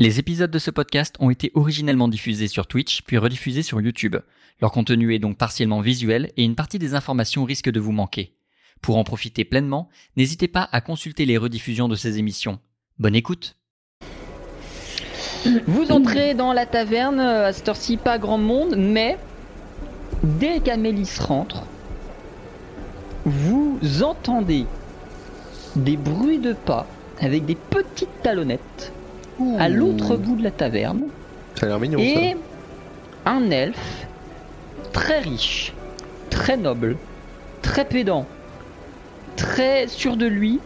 Les épisodes de ce podcast ont été originellement diffusés sur Twitch puis rediffusés sur YouTube. Leur contenu est donc partiellement visuel et une partie des informations risque de vous manquer. Pour en profiter pleinement, n'hésitez pas à consulter les rediffusions de ces émissions. Bonne écoute Vous entrez dans la taverne, à cette heure-ci pas grand monde, mais dès qu'Amélis rentre, vous entendez des bruits de pas avec des petites talonnettes à l'autre bout de la taverne Ça a l'air mignon et un elfe très riche, très noble, très pédant, très sûr de lui,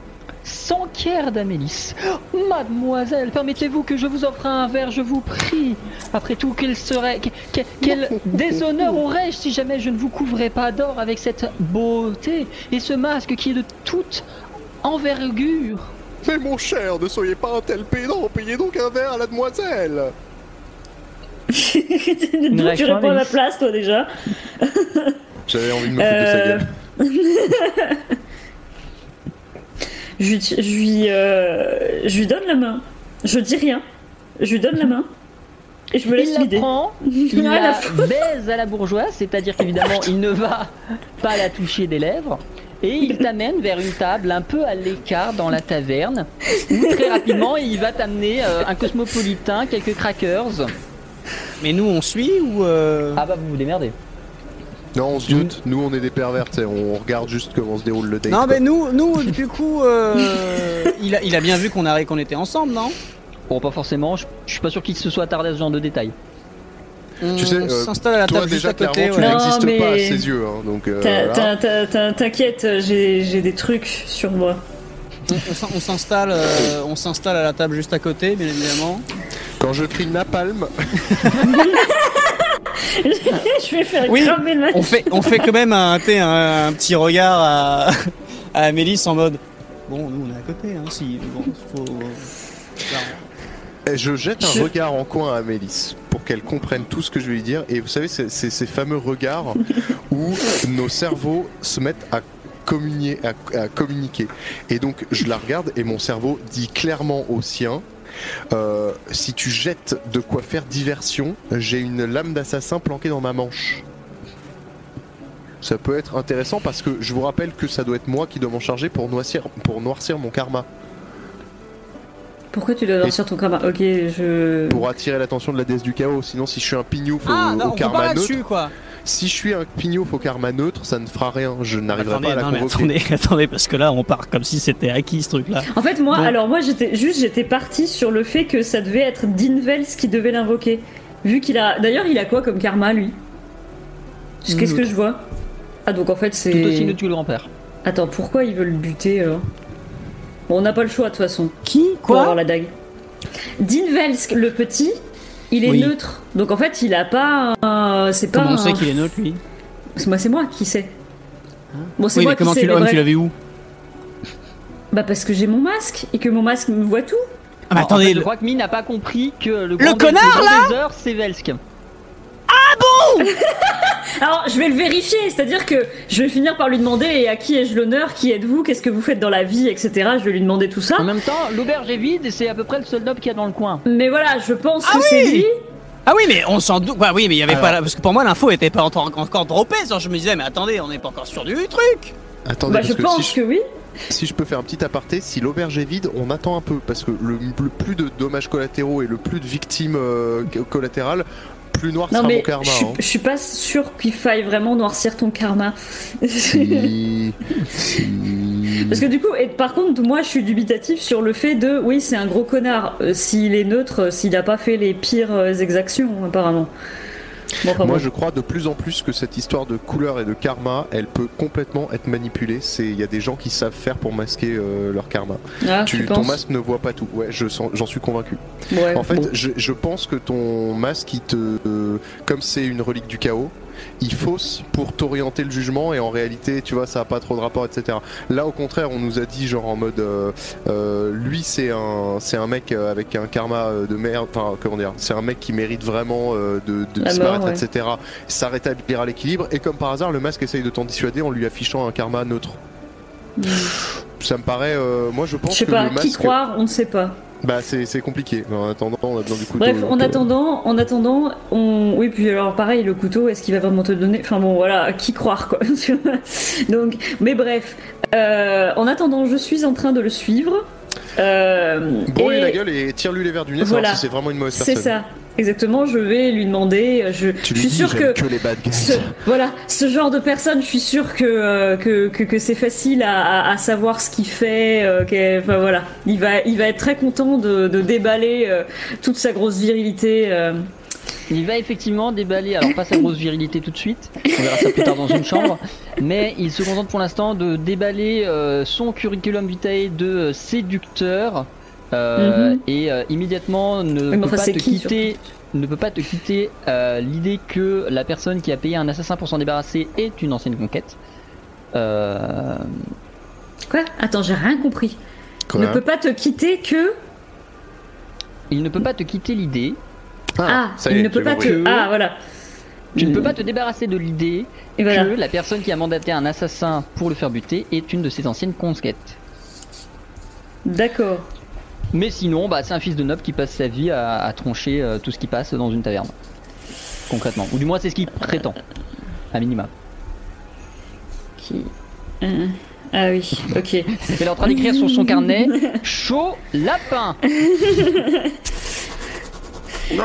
s'enquiert d'Amélis. Oh, Mademoiselle, permettez-vous que je vous offre un verre, je vous prie. Après tout, quel serait, quel, quel déshonneur aurais-je si jamais je ne vous couvrais pas d'or avec cette beauté et ce masque qui est de toute envergure? Mais mon cher, ne soyez pas un tel pédant, payez donc un verre à la demoiselle D'où tu réponds à ma Alice place, toi, déjà J'avais envie de me foutre de sa Euh, gueule. je, lui- je lui, euh, je lui donne la main. Je dis rien. Je lui donne la main. Et je me laisse Il la l'idée. prend, il à la baise à la bourgeoise, c'est-à-dire qu'évidemment il ne va pas la toucher des lèvres, et il t'amène vers une table un peu à l'écart dans la taverne, où très rapidement il va t'amener euh, un cosmopolitain, quelques crackers. Mais nous, on suit ou. euh, Ah bah vous vous démerdez. Non, on se doute, nous on est des pervers, on regarde juste comment se déroule le date. Non, quoi. mais nous, nous, du coup, euh, il, a, il a bien vu qu'on qu'on était ensemble, non? Bon pas forcément, je, je suis pas sûr qu'il se soit attardé à ce genre de détails. Tu sais, On euh, s'installe à la Toi table juste déjà, à côté. clairement, tu ouais. Non, n'existes mais- pas à ses yeux, hein, donc... euh, T'inquiète, j'ai j'ai des trucs sur moi. On, on s'in- on s'installe, euh, on s'installe à la table juste à côté, bien évidemment. Quand je crie napalm, je vais faire Oui, cramer le On fait, on fait quand même un, un, un petit regard à, à Amélis en mode. Bon, nous on est à côté, hein, si. Bon, faut. Je jette un Je- regard en coin à Amélis pour qu'elle comprenne tout ce que je vais lui dire. Et vous savez, c'est c'est ces fameux regards où nos cerveaux se mettent à communier, à, à communiquer. Et donc, je la regarde et mon cerveau dit clairement au sien. euh, si tu jettes de quoi faire diversion, j'ai une lame d'assassin planquée dans ma manche. Ça peut être intéressant parce que je vous rappelle que ça doit être moi qui dois m'en charger pour noircir, pour noircir mon karma. Pourquoi tu dois noircir ton karma? Ok, je. pour attirer l'attention de la déesse du chaos. Sinon, si je suis un pignouf au, Ah, au non, on karma neutre, là-dessus, quoi. si je suis un pignouf au karma neutre, ça ne fera rien. Je n'arriverai pas à la non, mais attendez, attendez, parce que là, on part comme si c'était acquis ce truc-là. En fait, moi, Bon. alors moi, j'étais juste, j'étais partie sur le fait que ça devait être Dinvels qui devait l'invoquer. Vu qu'il a. D'ailleurs, il a quoi comme karma, lui? Qu'est-ce que je vois? Ah, donc en fait, c'est. Tout aussi le grand-père. Attends, pourquoi ils veulent le buter alors? Bon, on n'a pas le choix de toute façon. Qui Pour avoir Quoi la dague. Dinvelsk, le petit, il est Oui. neutre. Donc en fait, il a pas un. C'est pas. Comment on sait qu'il est neutre, lui C'est moi, c'est moi qui sais. Bon, c'est Oui, moi mais comment qui sais. tu l'as tu vu où Bah parce que j'ai mon masque et que mon masque me voit tout. Ah, mais En attendez, fait, je le- crois que Mi n'a pas compris que le, grand connard, le grand des heures, c'est Velsk. Alors, je vais le vérifier, c'est-à-dire que je vais finir par lui demander et à qui ai-je l'honneur, qui êtes-vous, qu'est-ce que vous faites dans la vie, etc. Je vais lui demander tout ça. En même temps, l'auberge est vide et c'est à peu près le seul noble qu'il y a dans le coin. Mais voilà, je pense Ah que c'est oui lui. Ah oui, mais on s'en doute. Bah oui, mais il y avait Alors. pas. la- Parce que pour moi, l'info était pas encore, encore droppée. genre, Je me disais, mais attendez, on n'est pas encore sûr du truc. Attendez, Bah, parce je que pense si, je, que oui. si je peux faire un petit aparté, si l'auberge est vide, on attend un peu parce que le, le plus de dommages collatéraux et le plus de victimes euh, collatérales, plus noir Non, sera mais mon karma. je, suis- hein. je suis pas sûre qu'il faille vraiment noircir ton karma. Si, si. Parce que du coup, et par contre, moi je suis dubitatif sur le fait de, oui, c'est un gros connard. Euh, s'il est neutre, euh, s'il a pas fait les pires euh, exactions, apparemment. Moi, bon. je crois de plus en plus que cette histoire de couleur et de karma, elle peut complètement être manipulée. C'est, il y a des gens qui savent faire pour masquer euh, leur karma. Ah, Tu, tu ton masque ne voit pas tout. Ouais, je j'en suis convaincu. Ouais, En fait, bon. je, je pense que ton masque, il te, euh, comme c'est une relique du chaos, il fausse pour t'orienter le jugement et en réalité, tu vois, ça a pas trop de rapport, etc. Là, au contraire, on nous a dit genre en mode, euh, euh, lui, c'est un, c'est un mec euh, avec un karma de merde. Enfin, comment dire, c'est un mec qui mérite vraiment de, de mort, ouais. etc. Ça rétablira l'équilibre et comme par hasard, le masque essaye de t'en dissuader en lui affichant un karma neutre. Mm. Ça me paraît, euh, moi, je pense Je sais que pas, le qui croire, on ne sait pas. Bah c'est c'est compliqué. Mais en attendant, on a besoin du couteau. Bref, en attendant, en attendant, on... oui, puis alors pareil, le couteau, est-ce qu'il va vraiment te donner? Enfin bon, voilà, qui croire quoi. Donc, mais bref, euh, en attendant, je suis en train de le suivre. Euh, et la gueule et tire-lui les verres du nez, Voilà. si c'est vraiment une mauvaise C'est personne. ça, exactement. Je vais lui demander. Je, Tu je suis sûr que que les bad guys. ce, voilà, ce genre de personne, je suis que, euh, que, que, que c'est facile à, à, à savoir ce qu'il fait. euh, enfin, voilà, il va, il va être très content de, de déballer euh, toute sa grosse virilité. euh. Il va effectivement déballer, alors pas sa grosse virilité tout de suite, on verra ça plus tard dans une chambre, mais il se contente pour l'instant de déballer euh, son curriculum vitae de euh, séducteur euh, Mhm. et euh, immédiatement ne peut enfin, pas te qui, quitter. Ne peut pas te quitter euh, l'idée que la personne qui a payé un assassin pour s'en débarrasser est une ancienne conquête. Euh, Quoi? Attends, j'ai rien compris. Quoi ne peut pas te quitter que. il ne peut pas te quitter l'idée, Ah, ça y il est, ne peut pas te. Ah, voilà. tu ne Mm. peux pas te débarrasser de l'idée voilà. que la personne qui a mandaté un assassin pour le faire buter est une de ses anciennes conquêtes. D'accord. Mais sinon, bah, c'est un fils de noble qui passe sa vie à, à troncher euh, tout ce qui passe dans une taverne. Concrètement. Ou du moins, c'est ce qu'il prétend. À minima. Qui... Euh, Ah oui, ok. Elle est en train d'écrire sur son carnet Chaud lapin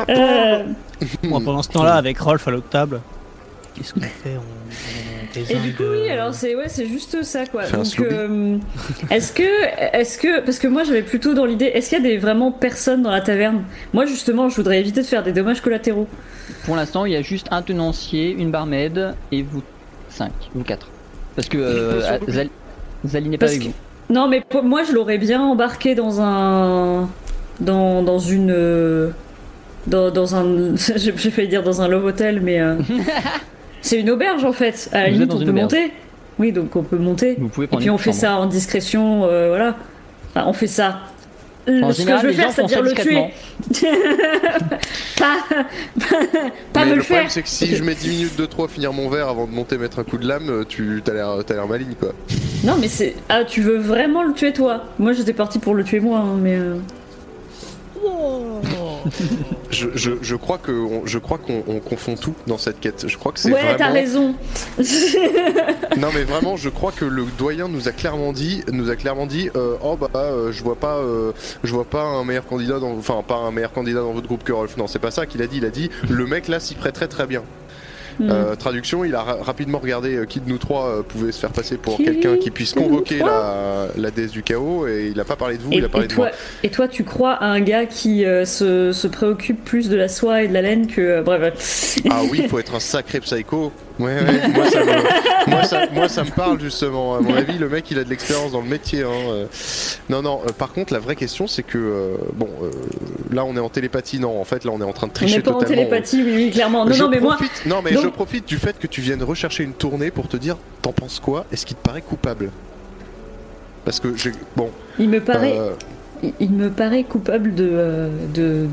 Euh, Moi, pendant ce temps-là, avec Rolf à l'autre table, qu'est-ce qu'on fait? On, on Et du coup, oui, euh, alors c'est ouais, c'est juste ça quoi. Donc, euh, est-ce que, est-ce que, parce que moi j'avais plutôt dans l'idée, est-ce qu'il y a des vraiment personnes dans la taverne? Moi justement, je voudrais éviter de faire des dommages collatéraux. Pour l'instant, il y a juste un tenancier, une barmaid et vous 5, vous 4. Parce que euh, Zal- Zali n'est pas Parce avec que- vous. Non, mais pour- moi je l'aurais bien embarqué dans un, dans, dans une, dans, dans un, j'ai j'ai failli dire dans un love hotel, mais euh, c'est une auberge en fait. À la limite, on peut auberge. monter. Oui, donc on peut monter. Vous pouvez Et prendre puis une on fait chambre. ça en discrétion, euh, voilà. Enfin, on fait ça. Euh, En ce général, que je veux faire, c'est-à-dire le tuer. pas pas Mais me le le problème, faire. c'est que si je mets 10 minutes de trop à finir mon verre avant de monter mettre un coup de lame, tu t'as l'air t'as l'air maligne quoi. Non, mais c'est. Ah, tu veux vraiment le tuer toi? Moi, j'étais parti pour le tuer moi, hein, mais. euh, Je, je, je crois que on- je crois qu'on on confond tout dans cette quête. Je crois que c'est Ouais, vraiment. t'as raison. Non mais vraiment, je crois que le doyen nous a clairement dit, nous a clairement dit, euh, oh bah euh, je vois pas, euh, je vois pas un meilleur candidat dans, enfin pas un meilleur candidat dans votre groupe que Rolf. Non, c'est pas ça qu'il a dit. Il a dit, le mec là s'y prêterait très bien. Euh, traduction, il a ra- rapidement regardé euh, qui de nous trois euh, pouvait se faire passer pour quelqu'un qui puisse convoquer la, la déesse du chaos et il a pas parlé de vous, Et, il a parlé et de toi, moi. et toi, tu crois à un gars qui euh, se, se préoccupe plus de la soie et de la laine que. euh, bref. Ah oui, il faut être un sacré psycho. Ouais, ouais, moi ça, me, moi, ça, moi, ça me parle justement. À mon avis, le mec il a de l'expérience dans le métier. Hein. euh. Non, non, euh, par contre, la vraie question c'est que, euh, bon, euh, là on est en télépathie, non, en fait là on est en train de On tricher n'est pas en totalement. télépathie, oui, oui, clairement. Non, je non, mais moi. non, mais donc- je profite du fait que tu viennes rechercher une tournée pour te dire, t'en penses quoi? Est-ce qu'il te paraît coupable? Parce que j'ai, bon, Il me paraît. euh, Il- me paraît coupable de, euh, de,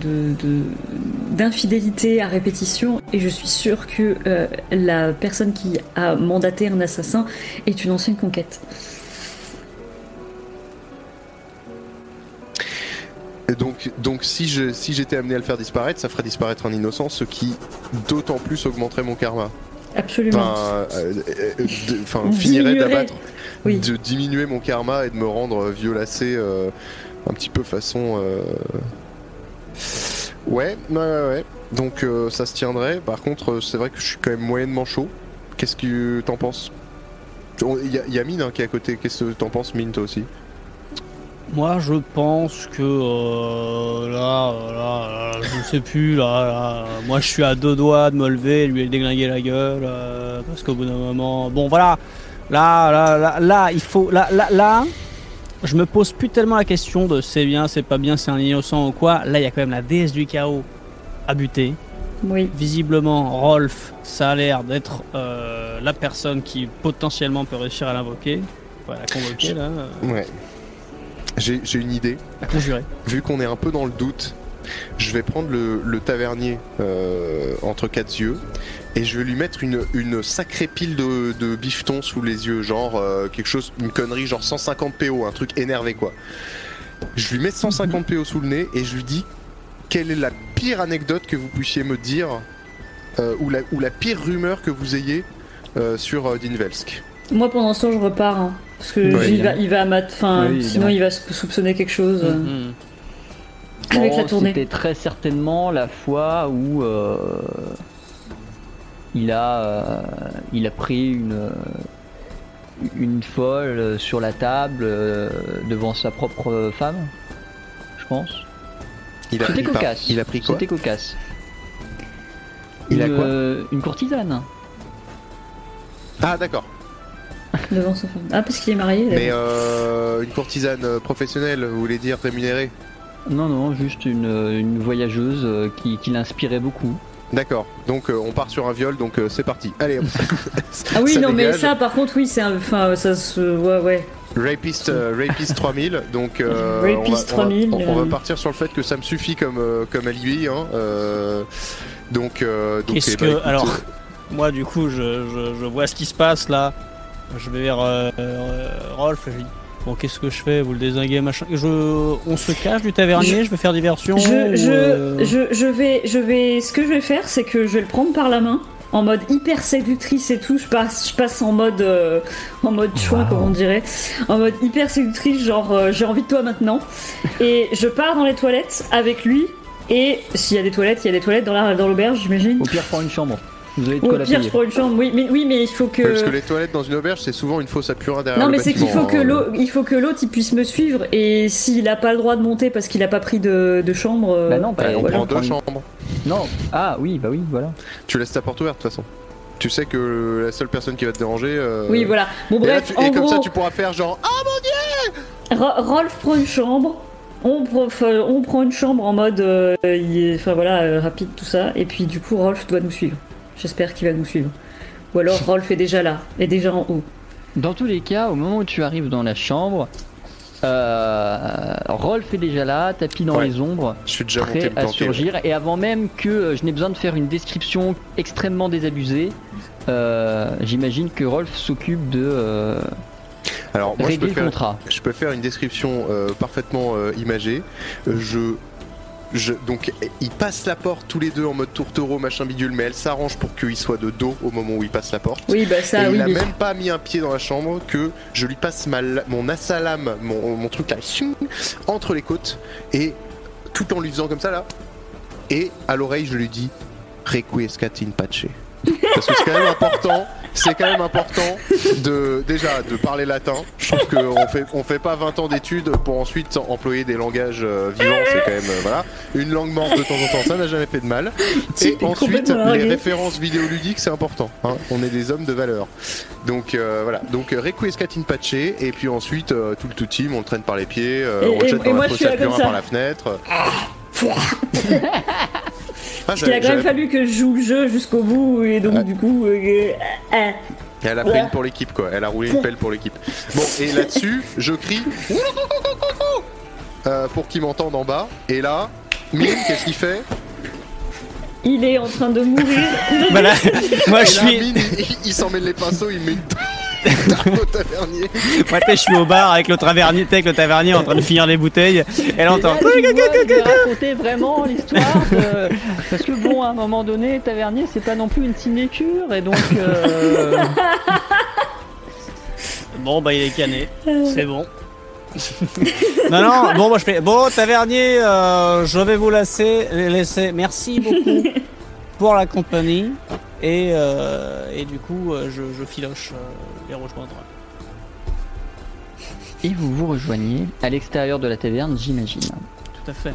d'infidélité à répétition et je suis sûre que euh, la personne qui a mandaté un assassin est une ancienne conquête. Donc, donc si je, si j'étais amené à le faire disparaître, ça ferait disparaître un innocent, ce qui d'autant plus augmenterait mon karma. Absolument. Enfin, euh, euh, finirait d'abattre, Oui. de diminuer mon karma et de me rendre violacé euh, un petit peu façon. euh, Ouais, ouais, ouais. Donc euh, ça se tiendrait. Par contre, euh, c'est vrai que je suis quand même moyennement chaud. Qu'est-ce que t'en penses? Il il y a Mine hein, qui est à côté. Qu'est-ce que t'en penses, Mine, toi aussi? Moi, je pense que là, là, là, je sais plus. Là, là, moi, je suis à deux doigts de me lever, et lui déglinguer la gueule, parce qu'au bout d'un moment, bon, voilà. Là, là, là, là, il faut, là, là, là, je me pose plus tellement la question de c'est bien, c'est pas bien, c'est un innocent ou quoi. Là, il y a quand même la déesse du chaos à buter. Oui. Visiblement, Rolf, ça a l'air d'être euh, la personne qui potentiellement peut réussir à l'invoquer, Ouais, la convoquer là, euh, Ouais. J'ai j'ai une idée. la conjurer. Vu qu'on est un peu dans le doute, je vais prendre le, le tavernier euh, entre quatre yeux et je vais lui mettre une, une sacrée pile de, de bifetons sous les yeux, genre euh, quelque chose, une connerie, genre 150 PO, un truc énervé quoi. je lui mets 150 PO sous le nez et je lui dis quelle est la pire anecdote que vous puissiez me dire euh, ou, la, ou la pire rumeur que vous ayez euh, sur euh, Dinvelsk? Moi, pendant ce temps, je repars. hein, parce que Ouais, il, va, il va à mat... Oui, sinon, il va sou- soupçonner quelque chose Mhm. avec Bon, la tournée. C'était très certainement la fois où euh, il a euh, il a pris une une folle sur la table euh, devant sa propre femme, je pense. Il a C'était par- cocasse. il a pris quoi C'était cocasse. Il a une, quoi euh, une courtisane. Ah d'accord. Devant son Ah, parce qu'il est marié. Mais euh, une courtisane professionnelle, vous voulez dire rémunérée? Non, non, juste une, une voyageuse qui, qui l'inspirait beaucoup. D'accord. Donc euh, on part sur un viol, donc euh, c'est parti. Allez. Ah oui, non, mais ça, par contre, oui, c'est un. Enfin, ça se. Ouais, ouais. Rapist, euh, Rapist 3000, donc euh, Rapist on, va, on va- 3000, on, on va partir sur le fait que ça me suffit comme, comme alibi. Hein, euh, donc, euh, donc Qu'est-ce eh que. ben, écoute, alors, euh, moi, du coup, je, je, je vois ce qui se passe là. Je vais vers euh, euh, Rolf. Je lui dis Bon, qu'est-ce que je fais Vous le désinguez, machin. Je, on se cache du tavernier, je, vais faire diversion. Je, ou, je, euh, je, je vais, je vais. Ce que je vais faire, c'est que je vais le prendre par la main, en mode hyper séductrice et tout. Je passe, je passe en mode, euh, en mode choix, comme on dirait, en mode hyper séductrice, genre euh, j'ai envie de toi maintenant. Et je pars dans les toilettes avec lui. Et s'il y a des toilettes, il y a des toilettes dans la, dans l'auberge, j'imagine. Au pire, prends une chambre. Vous avez de Ou quoi au la pire, payer. je prends une chambre. Oui, mais oui, mais il faut que. ouais, parce que les toilettes dans une auberge, c'est souvent une fosse à purin derrière Non, mais c'est qu'il faut que l'autre, il faut que l'autre, il puisse me suivre. Et s'il a pas le droit de monter parce qu'il a pas pris de, de chambre. euh, Bah non, bah, on voilà. prend deux chambres. Non. Ah oui, bah oui, voilà. Tu laisses ta porte ouverte de toute façon. Tu sais que la seule personne qui va te déranger. euh, Oui, voilà. Bon, Et, là, bref, tu- en et comme gros, ça, tu pourras faire genre. Ah Ro- Rolf prend une chambre. On, prend- enfin, on prend une chambre en mode, euh, enfin voilà, euh, rapide tout ça. Et puis du coup, Rolf doit nous suivre. J'espère qu'il va nous suivre. Ou alors Rolf est déjà là, est déjà en haut. Dans tous les cas, au moment où tu arrives dans la chambre, euh, Rolf est déjà là, tapis dans Ouais. les ombres, je suis déjà monté prêt à surgir. Et avant même que euh, je n'ai besoin de faire une description extrêmement désabusée, euh, j'imagine que Rolf s'occupe de euh, Alors, moi, je peux régler le faire contrat. Je peux faire une description euh, parfaitement euh, imagée. Je, je, donc, ils passent la porte tous les deux en mode tourtereau, machin bidule, mais elle s'arrange pour qu'il soit de dos au moment où il passe la porte. Oui, bah ça, et oui. il a mais- même pas mis un pied dans la chambre que je lui passe ma, mon assalam, mon, mon truc là, entre les côtes, et tout en lui faisant comme ça là, et à l'oreille je lui dis Requiescat in pace. Parce que c'est quand même important, c'est quand même important de déjà de parler latin. Je trouve qu'on fait on fait pas 20 ans d'études pour ensuite employer des langages euh, vivants. C'est quand même euh, voilà une langue morte de temps en temps, ça n'a jamais fait de mal. Et ensuite les références vidéoludiques c'est important. hein. On est des hommes de valeur. Donc euh, voilà, donc euh, Requiescat in pace et puis ensuite euh, tout le tout team on le traîne par les pieds, euh, Et- on le et- jette et dans moi, la je fosse suis à là comme purin ça. par la fenêtre. Ah, Parce qu'il a quand même fallu que je joue le jeu jusqu'au bout, et donc Ouais. du coup. euh, euh, Et Elle a pris une pour l'équipe quoi, elle a roulé une pelle pour l'équipe. Bon et là-dessus je crie euh, pour qu'ils m'entendent en bas et là Mine qu'est-ce qu'il fait? Il est en train de mourir. Voilà, moi Et je là suis, Mine il, il s'en met les pinceaux, il met une tavernier. moi, je suis au bar avec le tavernier, avec le tavernier en train de finir les bouteilles. Elle entend. Raconter vraiment l'histoire de- Parce que bon, à un moment donné, Tavernier, c'est pas non plus une sinécure, et donc... euh, Bon, bah il est cané, c'est bon. non, non, bon, moi je fais. Bon, tavernier, euh, je vais vous laisser. laisser. Merci beaucoup pour la compagnie. Et, euh, et du coup, euh, je, je filoche euh, les rejoindre. Et vous vous rejoignez à l'extérieur de la taverne, j'imagine. Tout à fait.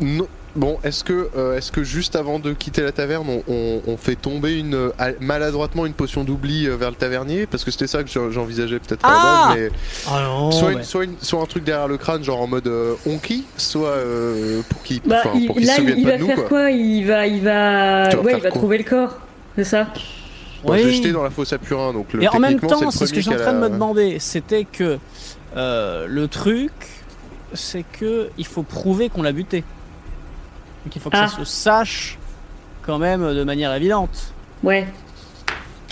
Non. Bon, est-ce que, euh, est-ce que juste avant de quitter la taverne, on, on- on fait tomber une, euh, maladroitement une potion d'oubli euh, vers le tavernier? Parce que c'était ça que j'en- j'envisageais peut-être à la Ah base, mais Ah non, soit, ouais. une- soit, une- soit un truc derrière le crâne, genre en mode euh, onki, soit euh, pour qu'il Bah, il- pour qu'il là, se il, souvienne il pas va de nous, faire quoi. quoi? Il va, il va, ouais, il va trouver le corps, c'est ça? Je l'ai Oui. jeté dans la fosse à purin, donc le, Et en même temps, c'est ce que je suis en train de me demander. C'était que euh, le truc, c'est que il faut prouver qu'on l'a buté. Donc il faut que Ah. ça se sache quand même de manière évidente. Ouais.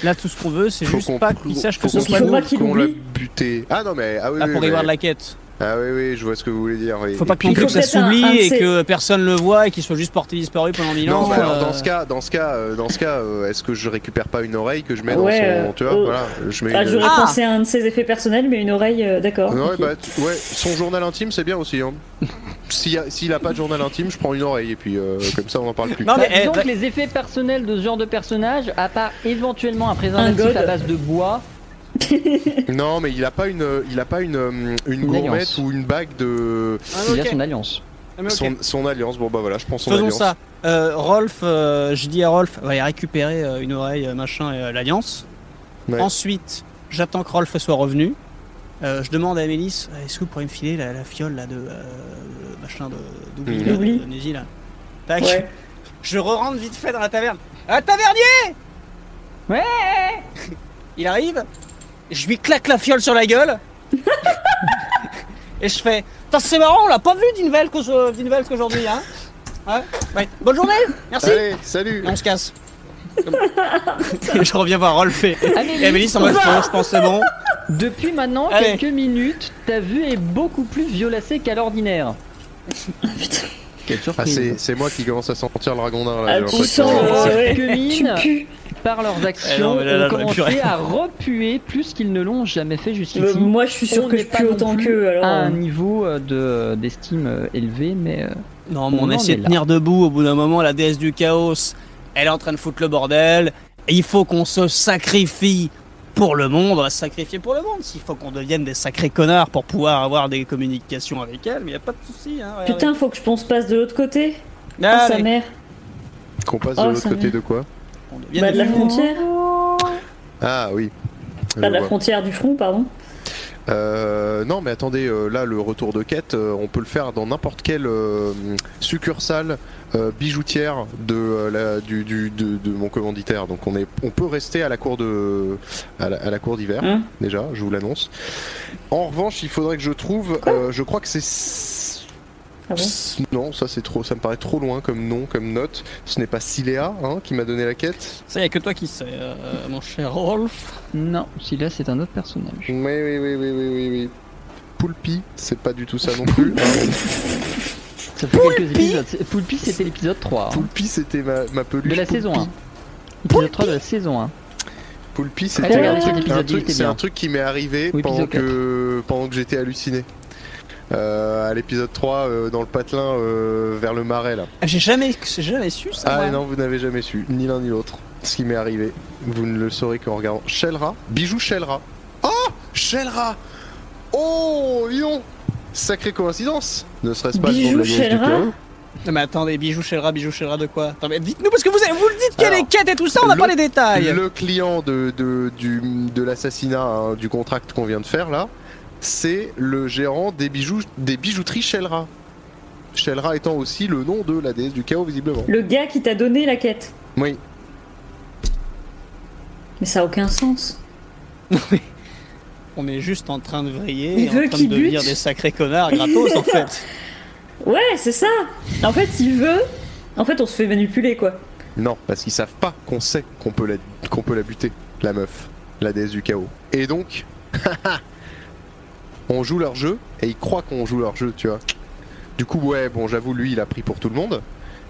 Là, tout ce qu'on veut, c'est juste qu'on pas prou- qu'il sache que ce soit nous. qu'on l'a buté. Ah non mais ah oui, Là, oui, pour voir de la quête. Ah oui, oui, je vois ce que vous voulez dire. oui. Faut pas que que ça s'oublie et que personne le voit et qu'il soit juste porté disparu pendant mille ans. Non, bah alors, euh, dans ce cas, dans ce cas, euh, dans ce cas, euh, est-ce que je récupère pas une oreille que je mets Ouais, dans son, euh, tu vois, oh. voilà, je mets. Ah, une- j'aurais Ah. pensé à un de ses effets personnels, mais une oreille, euh, d'accord. Ouais, ok. bah, ouais, son journal intime, c'est bien aussi. Hein. S'il y a, s'il a pas de journal intime, je prends une oreille et puis euh, comme ça, on en parle plus. Non, Bah, mais, eh, disons bah- que les effets personnels de ce genre de personnage, à part éventuellement un Un préservatif à base de bois, Non, mais il a pas une, il a pas une, euh, une, Une gourmette alliance. ou une bague de Ah, il a son alliance. Ah, son, son alliance. Bon bah voilà, je prends son Faisons alliance. ça. Euh, Rolf, euh, je dis à Rolf, va aller récupérer euh, une oreille, machin, et euh, l'alliance. Ouais. Ensuite, j'attends que Rolf soit revenu. Euh, je demande à Mélis, est-ce que vous pourriez me filer la, la fiole là de euh, machin de d'oubli là, D'oubli. de Neji, là Tac. Ouais. Je re-rentre vite fait dans la taverne. Ah, tavernier Ouais Il arrive, je lui claque la fiole sur la gueule. et je fais, Putain, c'est marrant, on l'a pas vu d'Invel qu'au- d'Invel qu'aujourd'hui, hein Ouais. ouais. Bonne journée, merci. Allez, salut. Et on se casse. Je reviens voir Rolf et, Amélie, Amélie mode, je pense c'est bon. Depuis maintenant Allez. quelques minutes, ta vue est beaucoup plus violacée qu'à l'ordinaire. Quelle Ah, surprise. c'est, c'est moi qui commence à sentir le ragondin là. Ah, tu sens, euh, que mine. Par leurs Eh actions, non, là, là, ont commencé à repuer plus qu'ils ne l'ont jamais fait jusqu'ici. Euh, moi, je suis sûr On que je pas pue non autant qu'eux, alors. à un euh, niveau euh, de d'estime élevé, mais Non, mais On on, essaie de tenir debout. Au bout d'un moment, la déesse du chaos, elle est en train de foutre le bordel. Et il faut qu'on se sacrifie pour le monde. On va se sacrifier pour le monde. S'il faut qu'on devienne des sacrés connards pour pouvoir avoir des communications avec elle, mais y a pas de souci. Hein. Putain, faut que je pense passe de l'autre côté. Oh, Allez, sa mère. Qu'on passe Oh, de l'autre ça côté de quoi on Bah, de la frontière. Ah oui. De la frontière du front, pardon. Euh, non, mais attendez, euh, là, le retour de quête, euh, on peut le faire dans n'importe quelle euh, succursale euh, bijoutière de, euh, la, du, du- de, de mon commanditaire. Donc, on, est, on peut rester à la cour de à la, à la cour d'hiver, Hein déjà, je vous l'annonce. En revanche, il faudrait que je trouve, euh, je crois que c'est. Ah bon non, ça c'est trop, ça me paraît trop loin comme nom, comme note. Ce n'est pas Siléa hein, qui m'a donné la quête. Ça y a que toi qui sais, euh, mon cher Rolf. non, celui-là c'est un autre personnage. Oui, oui, oui, oui, oui, oui, oui. Poulpi, c'est pas du tout ça non plus. Ça fait quelques épisodes. C'est- Poulpi c'était l'épisode 3. hein, Poulpi, c'était ma, ma peluche. de la Poulpi. saison 1. Épisode 3 de la saison 1. Poulpi, c'était un un bien. un truc qui m'est arrivé Ou pendant que, pendant que j'étais halluciné. Euh, à l'épisode 3, euh, dans le patelin euh, vers le marais là. Ah, J'ai jamais, j'ai jamais su ça. Ah non, vous n'avez jamais su, ni l'un ni l'autre, ce qui m'est arrivé. Vous ne le saurez qu'en regardant. Shelra, bijou Shelra. Oh Shelra Oh, Lyon Sacrée coïncidence Ne serait-ce pas le nom de Bijou la déesse du Shelra chaos Non, mais attendez, bijou Shelra, bijou Shelra de quoi Attends, mais dites-nous parce que vous, vous le dites Alors, les quêtes et tout ça, on n'a le- pas les détails. Le client de, de, du- de l'assassinat, hein, du contract qu'on vient de faire là, c'est le gérant des, bijoux, des bijouteries Shelra. Shelra étant aussi le nom de la déesse du chaos, visiblement. Le gars qui t'a donné la quête. Oui. Mais ça a aucun sens. On est juste en train de vriller, Il et en veut train qu'il de devenir bute. des sacrés connards gratos en fait. Ouais, c'est ça. En fait, il veut. En fait, on se fait manipuler, quoi. Non, parce qu'ils savent pas qu'on sait qu'on peut, la, qu'on peut la buter, la meuf, la déesse du chaos. Et donc, on joue leur jeu, et ils croient qu'on joue leur jeu, tu vois. Du coup, ouais, bon, j'avoue, lui, il a pris pour tout le monde.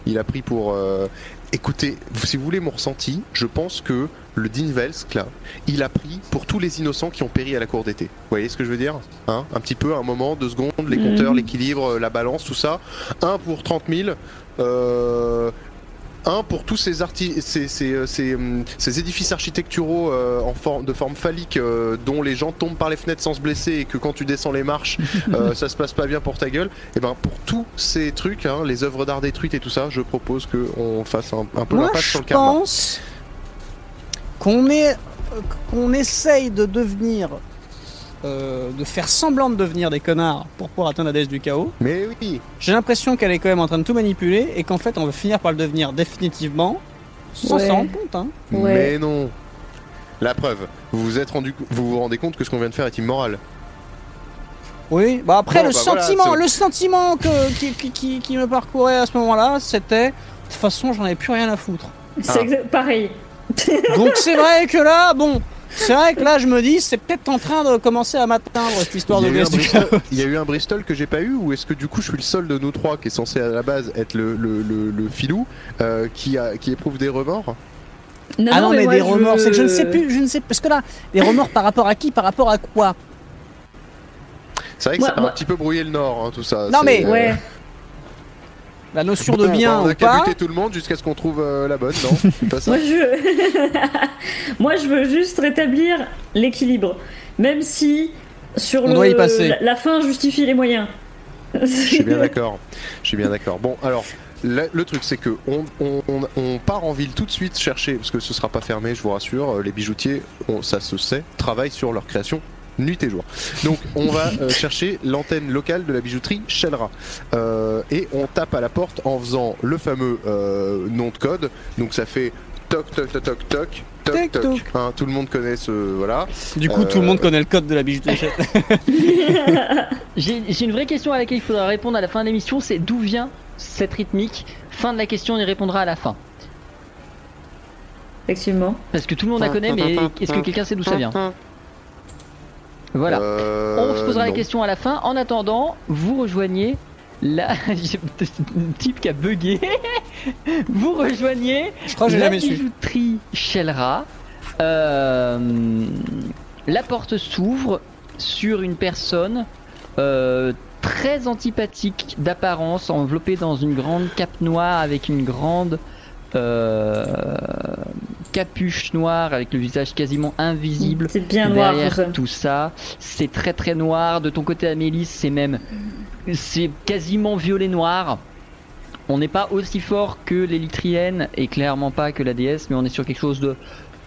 Il a pris pour. euh, Écoutez, si vous voulez mon ressenti, je pense que le Dinvelsk, là, il a pris pour tous les innocents qui ont péri à la cour d'été. Vous voyez ce que je veux dire hein Un petit peu, un moment, deux secondes, les Mhm. compteurs, l'équilibre, la balance, tout ça. Un pour 30 000. Euh, un pour tous ces, arti- ces, ces, euh, ces, ces édifices architecturaux euh, en forme, de forme phallique euh, dont les gens tombent par les fenêtres sans se blesser et que quand tu descends les marches euh, ça se passe pas bien pour ta gueule. Et ben pour tous ces trucs hein, les œuvres d'art détruites et tout ça je propose qu'on fasse un, un peu l'impact je sur le karma. pense qu'on est, euh, qu'on essaye de devenir, euh, de faire semblant de devenir des connards pour pouvoir atteindre la déesse du chaos. mais oui J'ai l'impression qu'elle est quand même en train de tout manipuler et qu'en fait on va finir par le devenir définitivement sans Ouais. s'en rendre compte. Hein. Ouais. mais non la preuve vous vous êtes rendu vous vous rendez compte que ce qu'on vient de faire est immoral Oui, bah après Bon, le bah voilà, sentiment, le sentiment que, qui, qui, qui- qui me parcourait à ce moment-là, c'était de toute façon j'en avais plus rien à foutre. C'est Ah. pareil. Donc c'est vrai que là, bon, C'est vrai que là, je me dis, c'est peut-être en train de commencer à m'atteindre cette histoire de glace Bristol, il y a eu un Bristol que j'ai pas eu ou est-ce que du coup je suis le seul de nous trois qui est censé à la base être le, le, le, le filou euh, qui, a, qui éprouve des remords? Ah non, mais, moi, des remords, c'est que je ne sais plus, je ne sais parce que là, des remords par rapport à qui, par rapport à quoi? C'est vrai que ça a un petit peu brouillé le nord, hein, tout ça. Non, mais- euh, Ouais. La notion de bien on a ou pas buter tout le monde jusqu'à ce qu'on trouve euh, la bonne, non C'est pas ça Moi je... Moi je veux juste rétablir l'équilibre. Même si sur On le... doit y passer. La, la fin justifie les moyens. Je suis bien d'accord. Je suis bien d'accord. Bon, alors. Le, le truc c'est que on, on- on- on part en ville tout de suite chercher parce que ce sera pas fermé je vous rassure euh, les bijoutiers on- ça se sait travaillent sur leur création nuit et jour. Donc on va euh, chercher l'antenne locale de la bijouterie Shellra Euh, et on tape à la porte en faisant le fameux euh, nom de code. Donc ça fait toc toc toc toc toc toc Toc. Hein, tout le monde connaît ce voilà. Du coup, Euh, tout le monde connaît le code de la bijouterie. J'ai j'ai une vraie question à laquelle il faudra répondre à la fin de l'émission, c'est d'où vient cette rythmique? Fin de la question, on y répondra à la fin. Effectivement. Parce que tout le monde la connaît, mais est-ce que quelqu'un sait d'où ça vient? Voilà. Euh, On se posera la question à la fin. En attendant, vous rejoignez la. Type qui a bugué. vous rejoignez Je crois que la bijouterie Shellra. Euh, la porte s'ouvre sur une personne euh, très antipathique d'apparence, enveloppée dans une grande cape noire avec une grande euh, capuche noire avec le visage quasiment invisible C'est bien noir derrière tout ça. tout ça. C'est très très noir. De ton côté, Amélie, c'est même c'est quasiment violet noir. On n'est pas aussi fort que l'élytrienne et clairement pas que la déesse, mais on est sur quelque chose de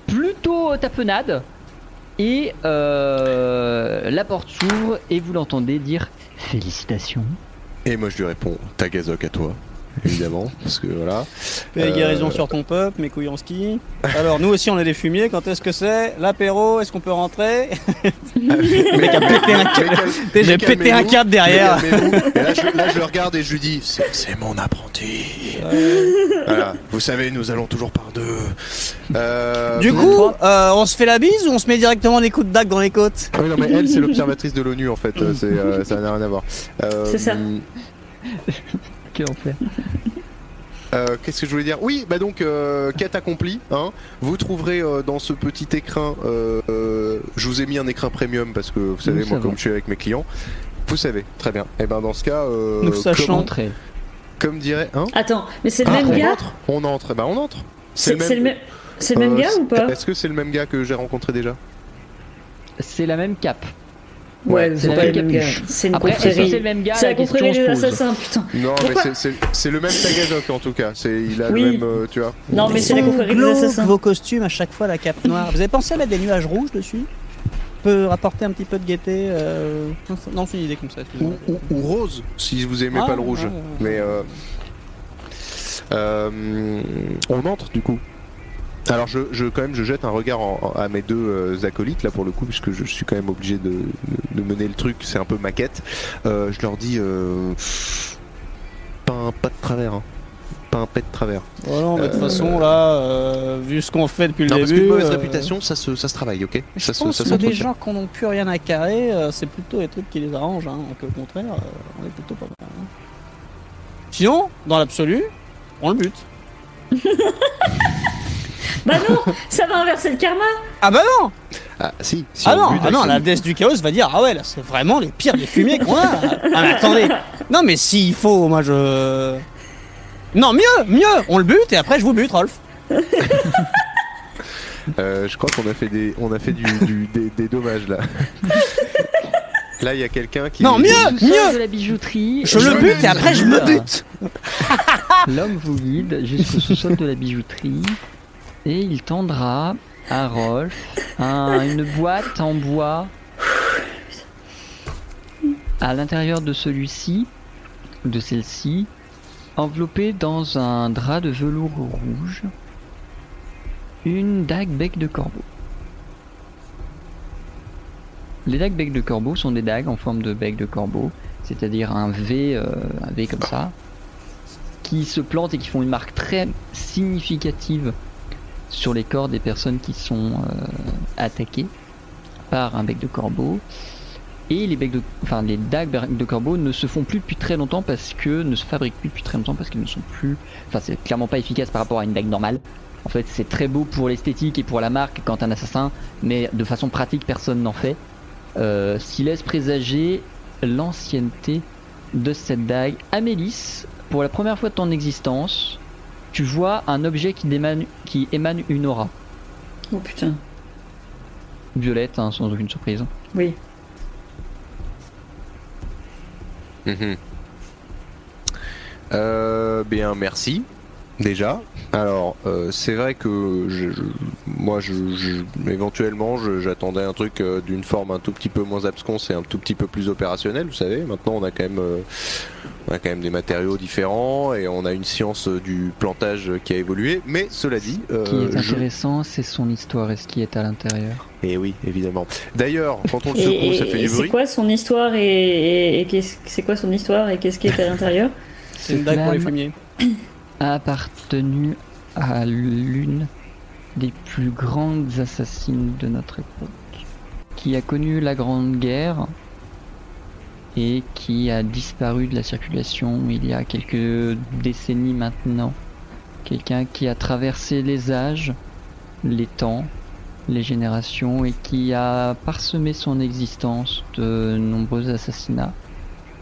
plutôt tapenade. Et euh, la porte s'ouvre et vous l'entendez dire félicitations. et moi je lui réponds Tagazok à toi évidemment parce que voilà Paix et Euh, guérison sur ton peuple, mes couilles en ski. Alors, nous aussi, on est des fumiers. Quand est-ce que c'est L'apéro, est-ce qu'on peut rentrer mec a pété un câble. J'ai pété un câble derrière. Et là je, là, je le regarde et je lui dis C'est mon apprenti. Voilà. Vous savez, nous allons toujours par deux. Euh, Du coup, euh, on se fait la bise ou on se met directement des coups de dague dans les côtes Ah oui, non, mais elle, c'est l'observatrice de l'ONU en fait. euh, ça n'a rien à voir. Euh, C'est ça. Quel enfer. Euh, Qu'est-ce que je voulais dire? Oui, bah donc euh, quête accomplie. Hein. Vous trouverez euh, dans ce petit écrin. euh, euh, je vous ai mis un écrin premium parce que vous savez Nous moi comme je suis avec mes clients. Vous savez, très bien. Et ben dans ce cas, euh, Nous sachons. comme, comme dirait, hein? Attends, mais c'est le Ah, même on gars? entre, on entre. Eh ben on entre. C'est le même, c'est le même Euh, gars ou pas? Est-ce que c'est le même gars que j'ai rencontré déjà? C'est la même cape. Ouais, c'est pas le même gars. C'est une confrérie. c'est le même gars C'est la confrérie des assassins, putain. Non, mais c'est- le même Tagazok en tout cas. C'est il a le même, euh, tu vois. Non, mais c'est la confrérie des assassins. vos costumes à chaque fois, la cape noire. Vous avez pensé à mettre des nuages rouges dessus? Peut rapporter un petit peu de gaieté. euh, Non, c'est- une idée comme ça. Ou- ou rose, si vous aimez Ah, pas le rouge. ah, ah. Mais euh, euh, on entre du coup. Alors je, je quand même je jette un regard en- en- à mes deux euh, acolytes là pour le coup puisque je suis quand même obligé de, de mener le truc, c'est un peu maquette. Euh, je leur dis euh, pas un pas de travers, hein. pas un pet de travers. Ouais, non, mais de toute Euh, façon, là, euh, vu ce qu'on fait depuis le Non parce début. qu'une mauvaise euh, réputation ça se, ça se travaille, ok Je Ça se, pense ça que les gens qui n'ont plus rien à carrer, euh, c'est plutôt les trucs qui les arrangent. Hein, que au contraire, euh, on est plutôt pas mal. hein. Sinon, dans l'absolu, on le bute. Bah non, ça va inverser le karma. Ah bah non Ah si, si Ah on non, bute ah non, la déesse du chaos va dire Ah ouais, là c'est vraiment les pires des fumiers qu'on a Ah mais attendez Non mais s'il faut, moi je. Non, mieux, mieux On le bute et après je vous bute, Rolf Euh, je crois qu'on a fait des, on a fait du, du- des, des dommages là. Là, il y a quelqu'un qui. Non, mieux Mieux de la bijouterie. Je le bute et après je me bute L'homme vous guide jusqu'au sous-sol de la bijouterie et il tendra à Rolf un- une boîte en bois. À l'intérieur de celui-ci, de celle-ci, enveloppée dans un drap de velours rouge, une dague bec de corbeau. Les dagues bec de corbeau sont des dagues en forme de bec de corbeau, c'est-à-dire un V, euh, un V comme ça, qui se plantent et qui font une marque très significative sur les corps des personnes qui sont euh, attaquées par un bec de corbeau. Et les becs de, enfin les dagues de corbeau ne se font plus depuis très longtemps parce que ne se fabriquent plus depuis très longtemps parce qu'ils ne sont plus, enfin c'est clairement pas efficace par rapport à une dague normale. En fait, c'est très beau pour l'esthétique et pour la marque quand un assassin, mais de façon pratique, personne n'en fait. Euh, qui laisse présager l'ancienneté de cette dague. Amélis, pour la première fois de ton existence, tu vois un objet qui émane, qui émane une aura. Oh putain. Violette, hein, sans aucune surprise. Oui. Mhm. Euh, bien, merci. Déjà. Alors, euh, c'est vrai que je, je- moi, je, je- éventuellement, j'attendais un truc euh, d'une forme un tout petit peu moins absconce et un tout petit peu plus opérationnel. Vous savez, maintenant, on a quand même, euh, on a quand même des matériaux différents et on a une science euh, du plantage qui a évolué. Mais cela dit, Ce qui est je- intéressant, c'est son histoire et ce qui est à l'intérieur. et oui, évidemment. D'ailleurs, quand on le Et, secoue, ça fait et du c'est bruit. quoi son histoire et, et- et qu'est-ce- c'est quoi son histoire et qu'est-ce qui est à l'intérieur? C'est une dague pour les fumiers. a appartenu à l'une des plus grandes assassines de notre époque, qui a connu la Grande Guerre et qui a disparu de la circulation il y a quelques décennies maintenant. Quelqu'un qui a traversé les âges, les temps, les générations et qui a parsemé son existence de nombreux assassinats.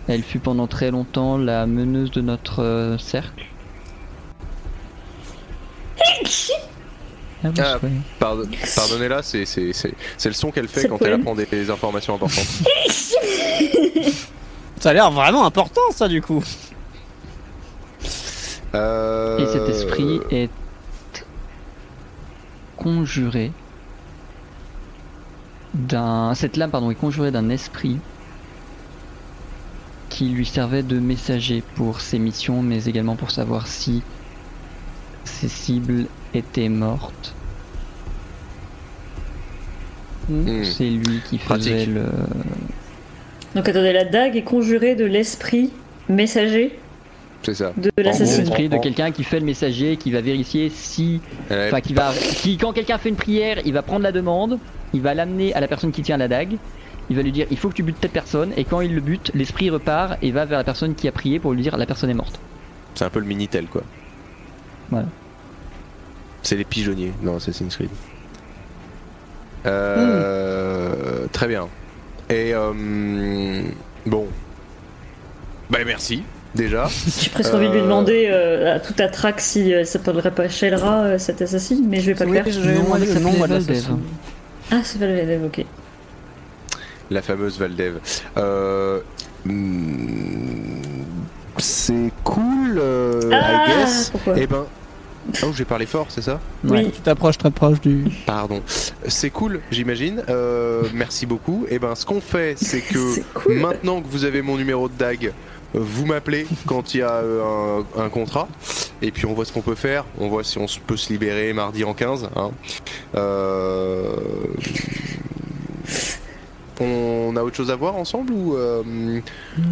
Elle fut pendant très longtemps la meneuse de notre euh, cercle. Ah, Ah. Pardon- Pardonnez-la, c'est c'est- c'est- c'est le son qu'elle fait quand le elle apprend des, des informations importantes. Ça a l'air vraiment important ça du coup. Euh, Et cet esprit est conjuré d'un. Cette lame, pardon, est conjurée d'un esprit qui lui servait de messager pour ses missions, mais également pour savoir si ses cibles étaient mortes. Hmm, C'est lui qui Pratique. faisait le. Donc attendez, la dague est conjurée de l'esprit messager c'est ça. de l'assassin. L'esprit de quelqu'un qui fait le messager, qui va vérifier si avait- Enfin, qui va, qui, quand quelqu'un fait une prière, il va prendre la demande, il va l'amener à la personne qui tient la dague, il va lui dire il faut que tu butes telle personne, et quand il le bute, l'esprit repart et va vers la personne qui a prié pour lui dire la personne est morte. C'est un peu le Minitel, quoi. Voilà. C'est les pigeonniers dans Assassin's Creed. Euh, Très bien. Et euh, bon. Bah merci, déjà. J'ai presque envie de lui Euh, demander euh, à tout à trac si euh, elle s'appellerait pas Shelra, euh, cette assassine, mais je vais pas le faire. nom. Ah, c'est Valdev, ok. La fameuse Valdev. Euh, hmm, C'est cool, euh, Ah, I guess. pourquoi? Eh ben. Oh, j'ai parlé fort, c'est ça Oui. Tu t'approches très proche du. Pardon. C'est cool, j'imagine. Euh, merci beaucoup. Et ben, ce qu'on fait, c'est que cool. maintenant que vous avez mon numéro de DAG, vous m'appelez quand il y a euh, un, un contrat. Et puis on voit ce qu'on peut faire. On voit si on peut se libérer mardi en 15. hein. Euh, On a autre chose à voir ensemble ou euh,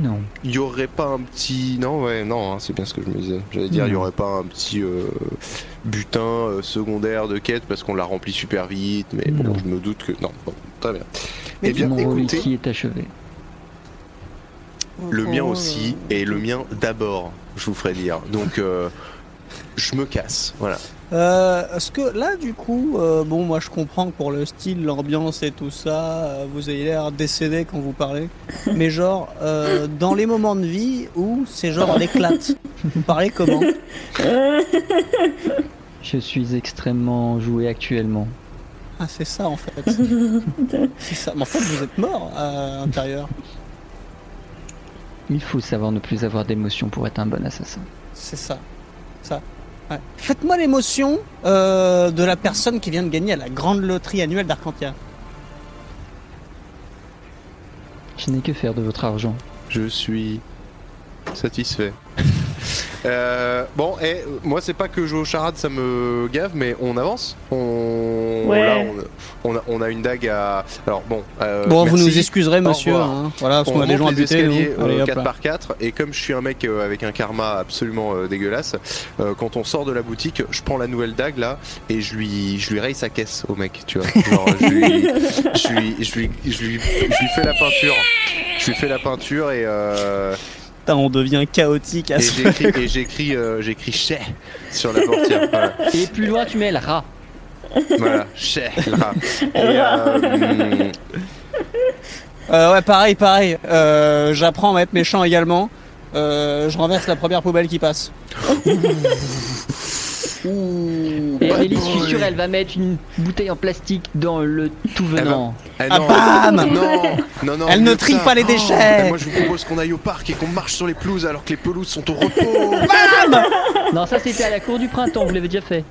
Non. il y aurait pas un petit non ouais non hein, c'est bien ce que je me disais j'allais dire il y Non. aurait pas un petit euh, butin euh, secondaire de quête parce qu'on l'a rempli super vite mais bon Non. je me doute que non bon, très bien Mais eh bien Mon rôle écoutez ici est achevé. le mien aussi et le mien d'abord je vous ferai dire donc euh, je me casse voilà Euh, Est-ce que là, du coup, euh, bon, moi je comprends que pour le style, l'ambiance et tout ça, euh, vous avez l'air décédé quand vous parlez. Mais genre, euh, dans les moments de vie où c'est genre on éclate, vous parlez comment? Je suis extrêmement joué actuellement. Ah, c'est ça en fait. c'est ça. Mais en fait, vous êtes mort à l'intérieur. Il faut savoir ne plus avoir d'émotion pour être un bon assassin. C'est ça. Ça. Ouais. Faites-moi l'émotion euh, de la personne qui vient de gagner à la grande loterie annuelle d'Arcantia. Je n'ai que faire de votre argent. je suis satisfait Euh, bon, et moi c'est pas que jouer au charade ça me gave, mais on avance. On, Ouais. là, on, on a, on a une dague à. Alors bon. euh, Bon, vous nous excuserez, monsieur. hein. Voilà, parce On qu'on a des gens à buter. escaliers nous. Allez, euh, hop 4 là. par 4 et comme je suis un mec euh, avec un karma absolument euh, dégueulasse, euh, quand on sort de la boutique, je prends la nouvelle dague là et je lui je lui raye sa caisse au mec, tu vois. Genre, je, lui, je, lui, je, lui, je, lui, je lui fais la peinture. Je lui fais la peinture et, euh, Putain, on devient chaotique à et ce j'écris et j'écris euh, j'écris chais sur la portière. Voilà, Et plus loin, tu mets le rat. voilà chais. là. Et, euh, Euh, ouais, pareil, pareil. Euh, J'apprends à mes champs également. Euh, je renverse la première poubelle qui passe. ouh, Et bad Ellie, je suis sûr, elle va mettre une bouteille en plastique dans le tout venant. Ah Ah, non, bam non, non, non, Elle ne trie pas les Oh, déchets. et moi je vous propose qu'on aille au parc et qu'on marche sur les pelouses alors que les pelouses sont au repos. Non, ça c'était à la cour du printemps, vous l'avez déjà fait.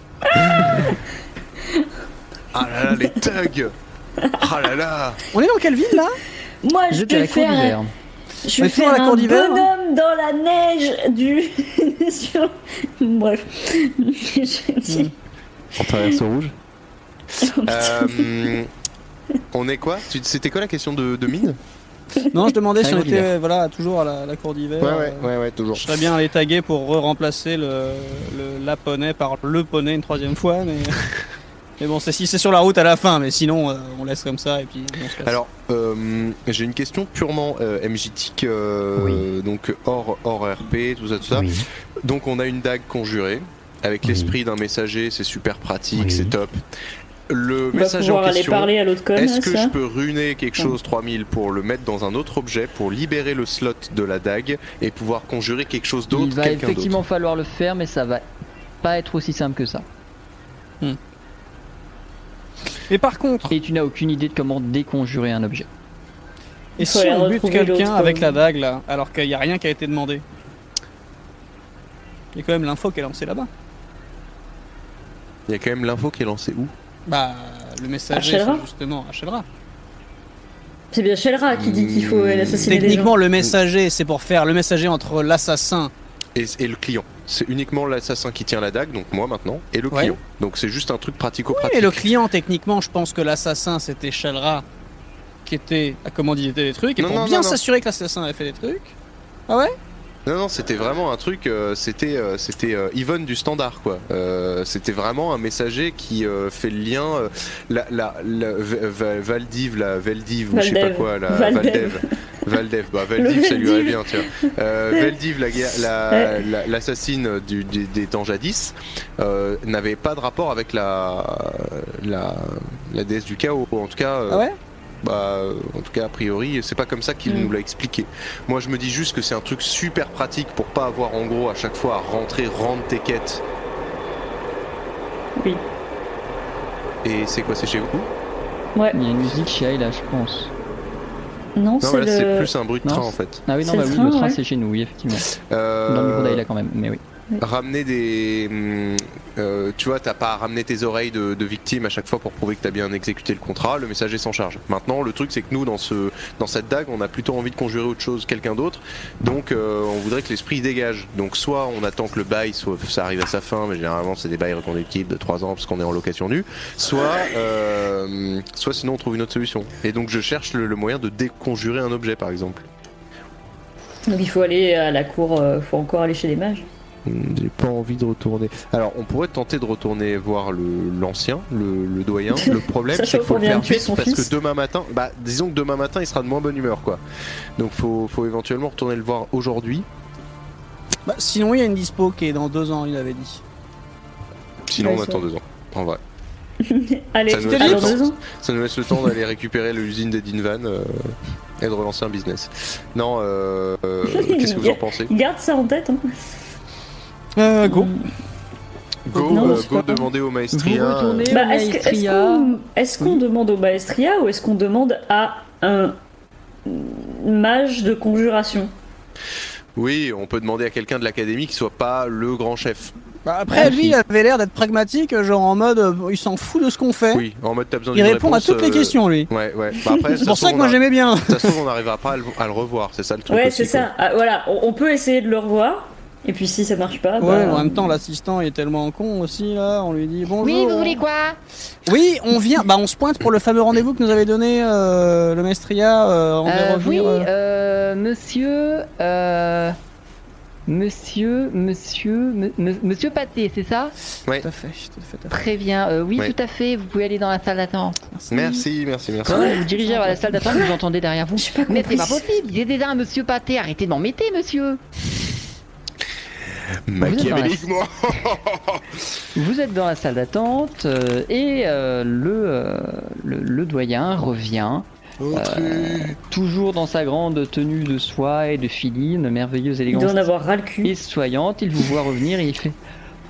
ah là là, les thugs. Ah là là. On est dans quelle ville là? Moi, je vais la cour faire, d'hiver. je vais faire la cour un d'hiver, hein? bonhomme dans la neige du. Bref. On traverse au rouge. Euh, on est quoi? C'était quoi la question de, de mine? Non, je demandais si on était voilà, toujours à la, la cour d'hiver. Euh, ouais, ouais, toujours. Je serais bien allé taguer pour re-remplacer le, le la poney par le poney une troisième fois, mais. Mais bon, c'est si c'est sur la route à la fin, mais sinon euh, on laisse comme ça et puis on se casse. Alors, euh, j'ai une question purement euh, euh, donc hors, hors RP, tout ça, tout ça. Oui. Donc on a une dague conjurée avec Oui. l'esprit d'un messager, c'est super pratique, Oui. c'est top. Le On va messager en question, parler à l'autre con, est-ce que je peux ruiner quelque chose 3000 pour le mettre dans un autre objet, pour libérer le slot de la dague et pouvoir conjurer quelque chose Il d'autre, va quelqu'un d'autre effectivement falloir le faire, mais ça va pas être aussi simple que ça. Mais par contre, Et tu n'as aucune idée de comment déconjurer un objet. et si on bute quelqu'un avec la dague là, alors qu'il n'y a rien qui a été demandé? Il y a quand même l'info qui est lancée là-bas. Il y a quand même l'info qui est lancée où? Bah, le messager, c'est justement à Shelra. C'est bien Shelra qui dit qu'il faut assassiner gens. Techniquement, le messager, c'est pour faire le messager entre l'assassin. et, et le client. C'est uniquement l'assassin qui tient la dague, donc moi maintenant, et le Ouais. client. Donc c'est juste un truc pratico-pratique. Et le client, techniquement, je pense que l'assassin, c'était Shelra qui était à commander des trucs. Et Non, pour non, bien s'assurer que l'assassin avait fait des trucs. Ah ouais? Non, non, c'était vraiment un truc, euh, c'était euh, c'était euh, Yvonne du standard, quoi. Euh, c'était vraiment un messager qui euh, fait le lien, euh, la, la, la- Valdiv, la Veldiv, ou je sais pas quoi, la Valdev. Valdev. Bah Valdiv, ça lui Veldiv. bien, tiens. La la- la- l'assassine du, du- des temps jadis, n'avait pas de rapport avec la, la, la déesse du chaos. En tout cas, euh, Ah ouais? Bah, en tout cas, a priori, c'est pas comme ça qu'il Mm. nous l'a expliqué. Moi, je me dis juste que c'est un truc super pratique pour pas avoir en gros à chaque fois à rentrer, rendre tes quêtes. Oui. Et c'est quoi, c'est chez vous? Ouais. Il y a une musique chez Ayla, je pense. Non, Non, c'est là, c'est le. plus un bruit de Non, train en fait. Ah oui, non, C'est bah le oui, train, le train ouais. c'est chez nous, oui, effectivement. Euh, Dans le micro d'Ayla quand même, mais oui. Ramener des. hum, euh, tu vois, t'as pas à ramener tes oreilles de, de victime à chaque fois pour prouver que t'as bien exécuté le contrat, le messager s'en charge. Maintenant, le truc, c'est que nous, dans, ce, dans cette dague, on a plutôt envie de conjurer autre chose, quelqu'un d'autre. Donc, euh, on voudrait que l'esprit dégage. Donc, soit on attend que le bail, soit ça arrive à sa fin, mais généralement, c'est des bails reconductibles de 3 ans parce qu'on est en location nue. Soit, euh, soit sinon, on trouve une autre solution. Et donc, je cherche le, le moyen de déconjurer un objet, par exemple. Donc il faut aller à la cour, euh, faut encore aller chez les mages. Hmm, J'ai pas envie de retourner. Alors, on pourrait tenter de retourner voir le- l'ancien, le, le doyen. Le problème, c'est qu'il faut qu'on le faire vite parce fils. que demain matin, bah, disons que demain matin, il sera de moins bonne humeur, quoi. Donc, faut, faut éventuellement retourner le voir aujourd'hui. Bah, sinon, il y a une dispo qui est dans deux ans, il avait dit. Sinon, Ouais, on attend deux ans. En vrai. Allez, Ça nous laisse le dans temps. deux ans. Ça nous laisse le temps d'aller récupérer l'usine des Dinvan euh, et de relancer un business. Non, euh, euh, qu'est-ce que vous en pensez? Garde ça en tête. Hein. Euh, go. Go, Non, euh, go demander au maestria. retournez Bah, est-ce qu'on demande au maestria ou est-ce qu'on demande à un mage de conjuration? Oui, on peut demander à quelqu'un de l'académie qui soit pas le grand chef. Bah, après, lui, il avait l'air d'être pragmatique, genre en mode, euh, il s'en fout de ce qu'on fait. Oui, en mode t'as besoin il répond réponse, à toutes les euh, questions, lui. Ouais, ouais. Bah C'est pour ça que moi a- j'aimais bien. De toute façon, on n'arrivera pas à le, à le revoir, c'est ça le truc Ouais, c'est ça. Ah, voilà, on, on peut essayer de le revoir. Et puis si ça marche pas, Ouais, bah, en même temps, l'assistant est tellement con aussi, là. On lui dit bonjour. Oui, vous voulez quoi? Oui, on vient. Bah, on se pointe pour le fameux rendez-vous que nous avait donné euh, le Mestria. euh, on Euh, revenir. Oui, euh, euh, monsieur. Euh, monsieur. Monsieur. me- me- monsieur Pâté, c'est ça? Tout à fait, tout à fait. tout à fait. Très bien. Euh, oui, tout à fait. Vous pouvez aller dans la salle d'attente. Merci, merci, merci. Quand vous dirigez vers la salle d'attente, vous entendez derrière vous. J'ai pas Mais c'est pas possible, il est déjà un monsieur Pâté. Arrêtez de m'embêter, monsieur. Machiavéliquement. Vous êtes dans la salle d'attente euh, et euh, le, euh, le, le doyen revient, toujours dans sa grande tenue de soie et de filine, merveilleuse Il élégance doit en avoir ras le cul. et soyante. Il vous voit revenir et il fait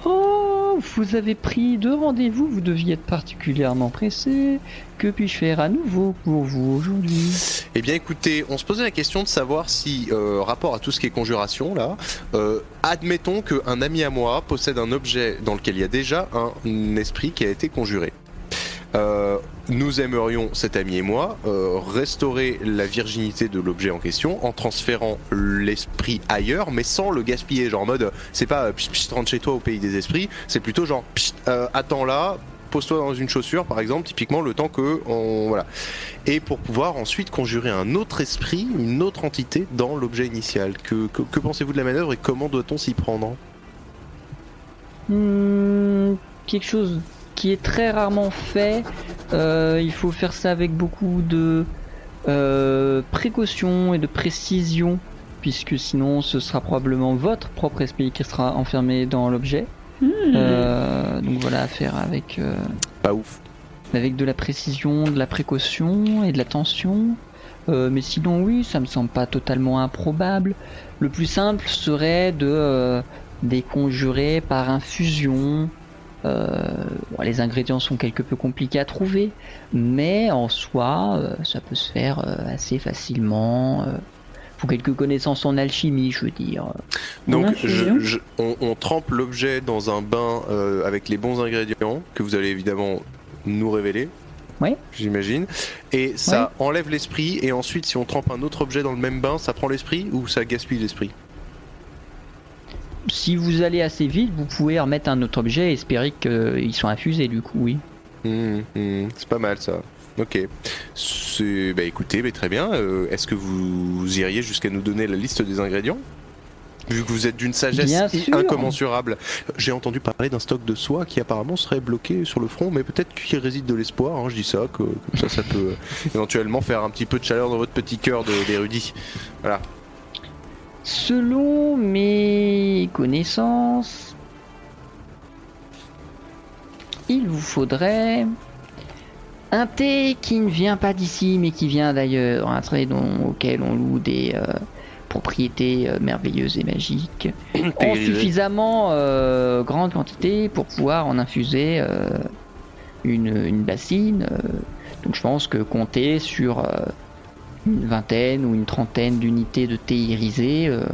Oh, vous avez pris deux rendez-vous, vous deviez être particulièrement pressé. Que puis-je faire à nouveau pour vous aujourd'hui? Eh bien écoutez, on se posait la question de savoir si, euh, rapport à tout ce qui est conjuration là, euh, admettons qu'un ami à moi possède un objet dans lequel il y a déjà un esprit qui a été conjuré. Euh, nous aimerions, cet ami et moi, euh, restaurer la virginité de l'objet en question en transférant l'esprit ailleurs, mais sans le gaspiller. Genre en mode, c'est pas euh, pst, rentre chez toi au pays des esprits, c'est plutôt genre, attends là, pose-toi dans une chaussure par exemple, typiquement le temps que on voilà. Et pour pouvoir ensuite conjurer un autre esprit, une autre entité dans l'objet initial. Que pensez-vous de la manœuvre et comment doit-on s'y prendre? Hmm, quelque chose qui est très rarement fait. Euh, il faut faire ça avec beaucoup de euh, précaution et de précision, puisque sinon ce sera probablement votre propre esprit qui sera enfermé dans l'objet. Hmm. Euh, donc voilà, à faire avec, euh, Pas ouf. avec de la précision, de la précaution et de l'attention. Euh, mais sinon, oui, ça me semble pas totalement improbable. Le plus simple serait de euh, des conjurer par infusion. Euh, bon, les ingrédients sont quelque peu compliqués à trouver, mais en soi, euh, ça peut se faire euh, assez facilement. Euh, faut quelques connaissances en alchimie, je veux dire. Donc, je- je- on, on trempe l'objet dans un bain euh, avec les bons ingrédients que vous allez évidemment nous révéler. Ouais. J'imagine. Et ça enlève l'esprit. Et ensuite, si on trempe un autre objet dans le même bain, ça prend l'esprit ou ça gaspille l'esprit? Si vous allez assez vite, vous pouvez remettre un autre objet et espérer qu'ils soient infusés, du coup, oui. Hum, hum, C'est pas mal ça. Ok. C'est- Bah écoutez, mais très bien. Euh, Est-ce que vous iriez jusqu'à nous donner la liste des ingrédients? Vu que vous êtes d'une sagesse incommensurable. J'ai entendu parler d'un stock de soie qui apparemment serait bloqué sur le front, mais peut-être qu'il réside de l'espoir. hein, je dis ça, que, comme ça, ça peut euh, éventuellement faire un petit peu de chaleur dans votre petit cœur d'érudit. Voilà. Selon mes connaissances, il vous faudrait un thé qui ne vient pas d'ici mais qui vient d'ailleurs, un thé dont- auquel on loue des euh, propriétés euh, merveilleuses et magiques, en suffisamment euh, grande quantité pour pouvoir en infuser une, une bassine. donc je pense que compter sur une vingtaine ou une trentaine d'unités de thé irisé, euh,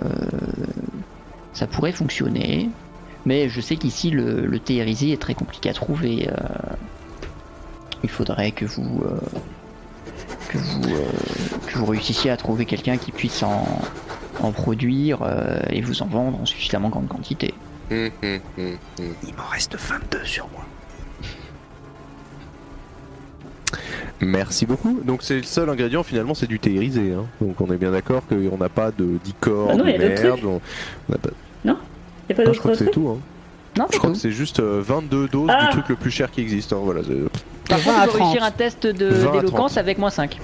ça pourrait fonctionner. Mais je sais qu'ici le, le thé irisé est très compliqué à trouver. euh. il faudrait que vous euh, que vous euh, que vous réussissiez à trouver quelqu'un qui puisse en, en produire euh, et vous en vendre en suffisamment grande quantité. Hum, hum, hum. Il m'en reste 22 sur moi. Merci beaucoup. Donc c'est le seul ingrédient finalement, c'est du thé irisé. hein. Donc on est bien d'accord qu'on n'a pas de d'icor, Bah non, de il y a d'autres merde. trucs. on- on n'a pas- Y a pas Ah, je d'autre crois que c'est tout. Hein. Non, Je c'est crois tout. que c'est juste euh, 22 doses Ah. du truc le plus cher qui existe. hein, Voilà. Par contre, 20 à il faut réussir 30. un test de- 20 à d'éloquence 30. avec moins 5.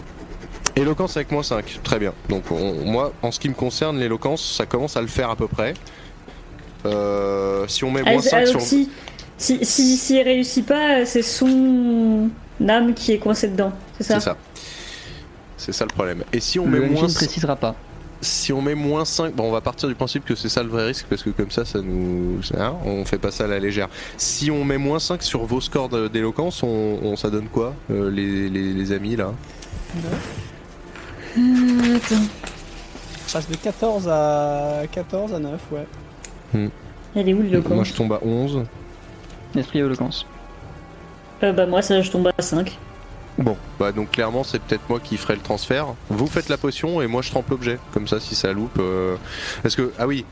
Éloquence avec moins 5. Très bien. Donc on- moi, en ce qui me concerne, l'éloquence, ça commence à le faire à peu près. Euh, si on met Ah, moins c'est- 5 ah, sur... donc si, si, si, s'il réussit pas, c'est son âme qui est coincée dedans, c'est ça C'est ça. C'est ça le problème. Et si on met Le moins ne précisera pas. si on met moins 5, bon, on va partir du principe que c'est ça le vrai risque parce que comme ça, ça nous, hein, on fait pas ça à la légère. Si on met moins 5 sur vos scores d'éloquence, on, on- ça donne quoi, euh, les, les- les amis là? Euh, Attends. Passe de 14 à 14 à 9, ouais. Elle est où Moi, l'éloquence je tombe à 11. Esprit éloquence. Euh, Bah, moi, ça, je tombe à 5. Bon, bah donc clairement, c'est peut-être moi qui ferai le transfert. Vous faites la potion et moi je trempe l'objet. Comme ça, si ça loupe, euh, parce que ah oui.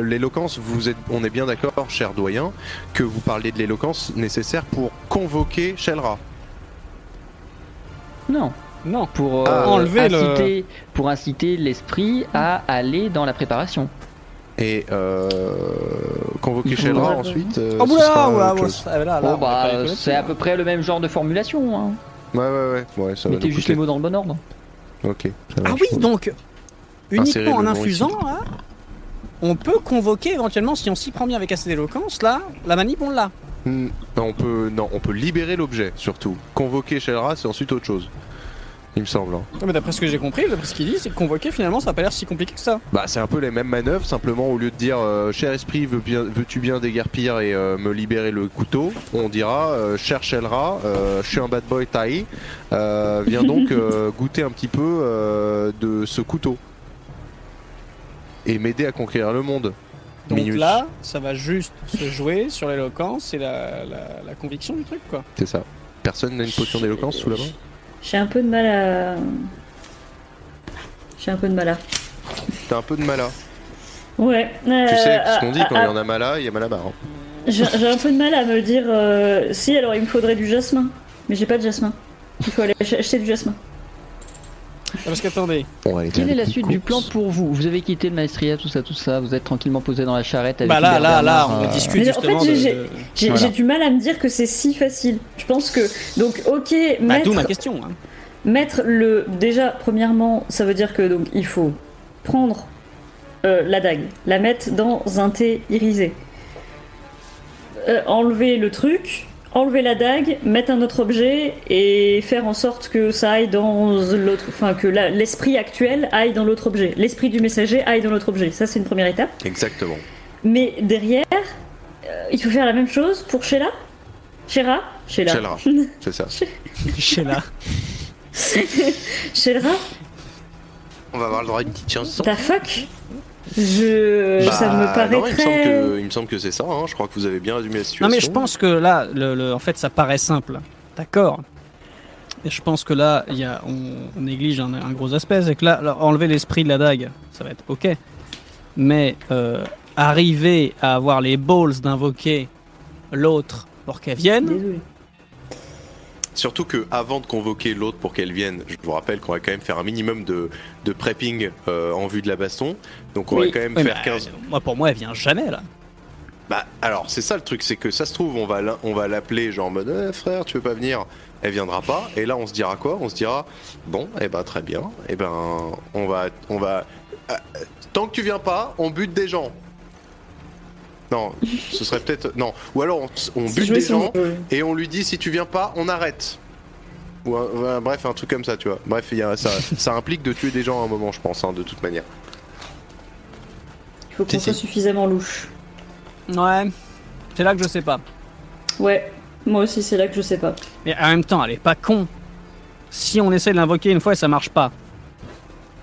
l'éloquence, vous êtes, on est bien d'accord, cher doyen, que vous parlez de l'éloquence nécessaire pour convoquer Shelra. Non. Non. Pour euh, Ah, enlever le- inciter, pour inciter l'esprit à aller dans la préparation. Et euh, convoquer Ouais. ensuite. euh, Oh oula, oula, ah, Bon bah c'est à peu près le même genre de formulation. Hein. Ouais, ouais, ouais. ouais ça va Mettez juste les mots dans le bon ordre. Ok. ça Ah oui, donc Insérer uniquement en infusant, là, on peut convoquer éventuellement, si on s'y prend bien avec assez d'éloquence, là, la manip on l'a. Hmm, non, on peut, non, on peut libérer l'objet surtout. Convoquer Shelra, c'est ensuite autre chose. Il me semble. hein. Ouais, mais d'après ce que j'ai compris, d'après ce qu'il dit, c'est que convoquer finalement ça a pas l'air si compliqué que ça. Bah, c'est un peu les mêmes manœuvres, simplement au lieu de dire euh, cher esprit, veux bien, veux-tu bien déguerpir et euh, me libérer le couteau, on dira euh, cher Shelra, je suis un bad boy taille, euh, viens donc goûter un petit peu de ce couteau et m'aider à conquérir le monde. Donc Minus. là, ça va juste se jouer sur l'éloquence et la, la- la conviction du truc, quoi. C'est ça. Personne n'a une potion d'éloquence sous la main J'ai un peu de mal à. J'ai un peu de mal à. T'as un peu de mala. Ouais. Tu euh, sais ce qu'on à- dit quand il y à- en a mala, il y a malabar. hein. J'ai j'ai un peu de mal à me dire. euh, Si, alors il me faudrait du jasmin. Mais j'ai pas de jasmin. Il faut aller ach- acheter du jasmin. Ah, Parce qu'attendez, Quelle est la suite du plan pour vous Vous avez quitté le maestria, tout ça, tout ça. Vous êtes tranquillement posé dans la charrette avec bah là, là, là, on euh, discute Mais en fait, j'ai- du mal à me dire que c'est si facile. Je pense que. Donc, ok, Bah, mettre, d'où ma question. hein. mettre le. Déjà, premièrement, ça veut dire que donc il faut prendre euh, la dague, la mettre dans un thé irisé, Euh, enlever le truc, enlever la dague, mettre un autre objet et faire en sorte que ça aille dans l'autre. Enfin, que la- l'esprit actuel aille dans l'autre objet. L'esprit du messager aille dans l'autre objet. Ça, c'est une première étape. Exactement. Mais derrière, euh, il faut faire la même chose pour Sheila? Shera Sheila. Shelra, c'est ça. Sheila. Sheila? On va avoir le droit à une petite chanson. Ta fuck? Je... ça me paraît Bah, non, il me semble très... que, il me semble que c'est ça. hein. Je crois que vous avez bien résumé la situation. Non mais je pense que là, le, le- en fait, ça paraît simple. D'accord. Et je pense que là, il y a, on, on néglige un, un gros aspect, c'est que là, enlever l'esprit de la dague, ça va être ok. Mais euh, arriver à avoir les balls d'invoquer l'autre pour qu'elle vienne. Surtout que avant de convoquer l'autre pour qu'elle vienne, je vous rappelle qu'on va quand même faire un minimum de, de prepping euh, en vue de la baston. Donc on Oui. va quand même faire mais, 15. euh, moi pour moi, elle vient jamais là. Bah alors c'est ça le truc, c'est que ça se trouve on va on va l'appeler genre en mode Eh, frère tu veux pas venir, elle viendra pas. Et là on se dira quoi? On se dira bon eh ben très bien, eh ben on va on va euh, tant que tu viens pas, on bute des gens. Non, ce serait peut-être non. Ou alors on, bute des gens et on lui dit si tu viens pas, on arrête. Ou un- bref, un truc comme ça, tu vois. Bref, il y a, ça, ça implique de tuer des gens à un moment, je pense, hein, de toute manière. Il faut qu'on soit suffisamment louche. Ouais. C'est là que je sais pas. Ouais, moi aussi c'est là que je sais pas. Mais en même temps, elle est pas con. Si on essaie de l'invoquer une fois et ça marche pas,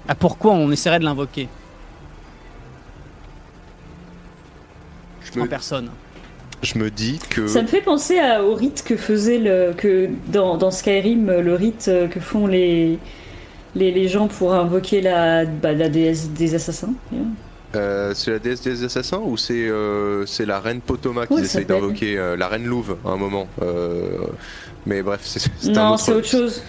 ah, pourquoi on essaierait de l'invoquer? Je me, personne je me dis que. Ça me fait penser à- au rite que faisait le... que dans, dans Skyrim, le rite euh, que font les... Les, les gens pour invoquer la, bah, la déesse des assassins. Euh, c'est la déesse des assassins ou c'est euh, c'est la reine Potoma qui Ouais, ça essaye s'appelle. d'invoquer euh, la reine Louve à un moment. Mais bref, c'est Non, autre. c'est autre chose.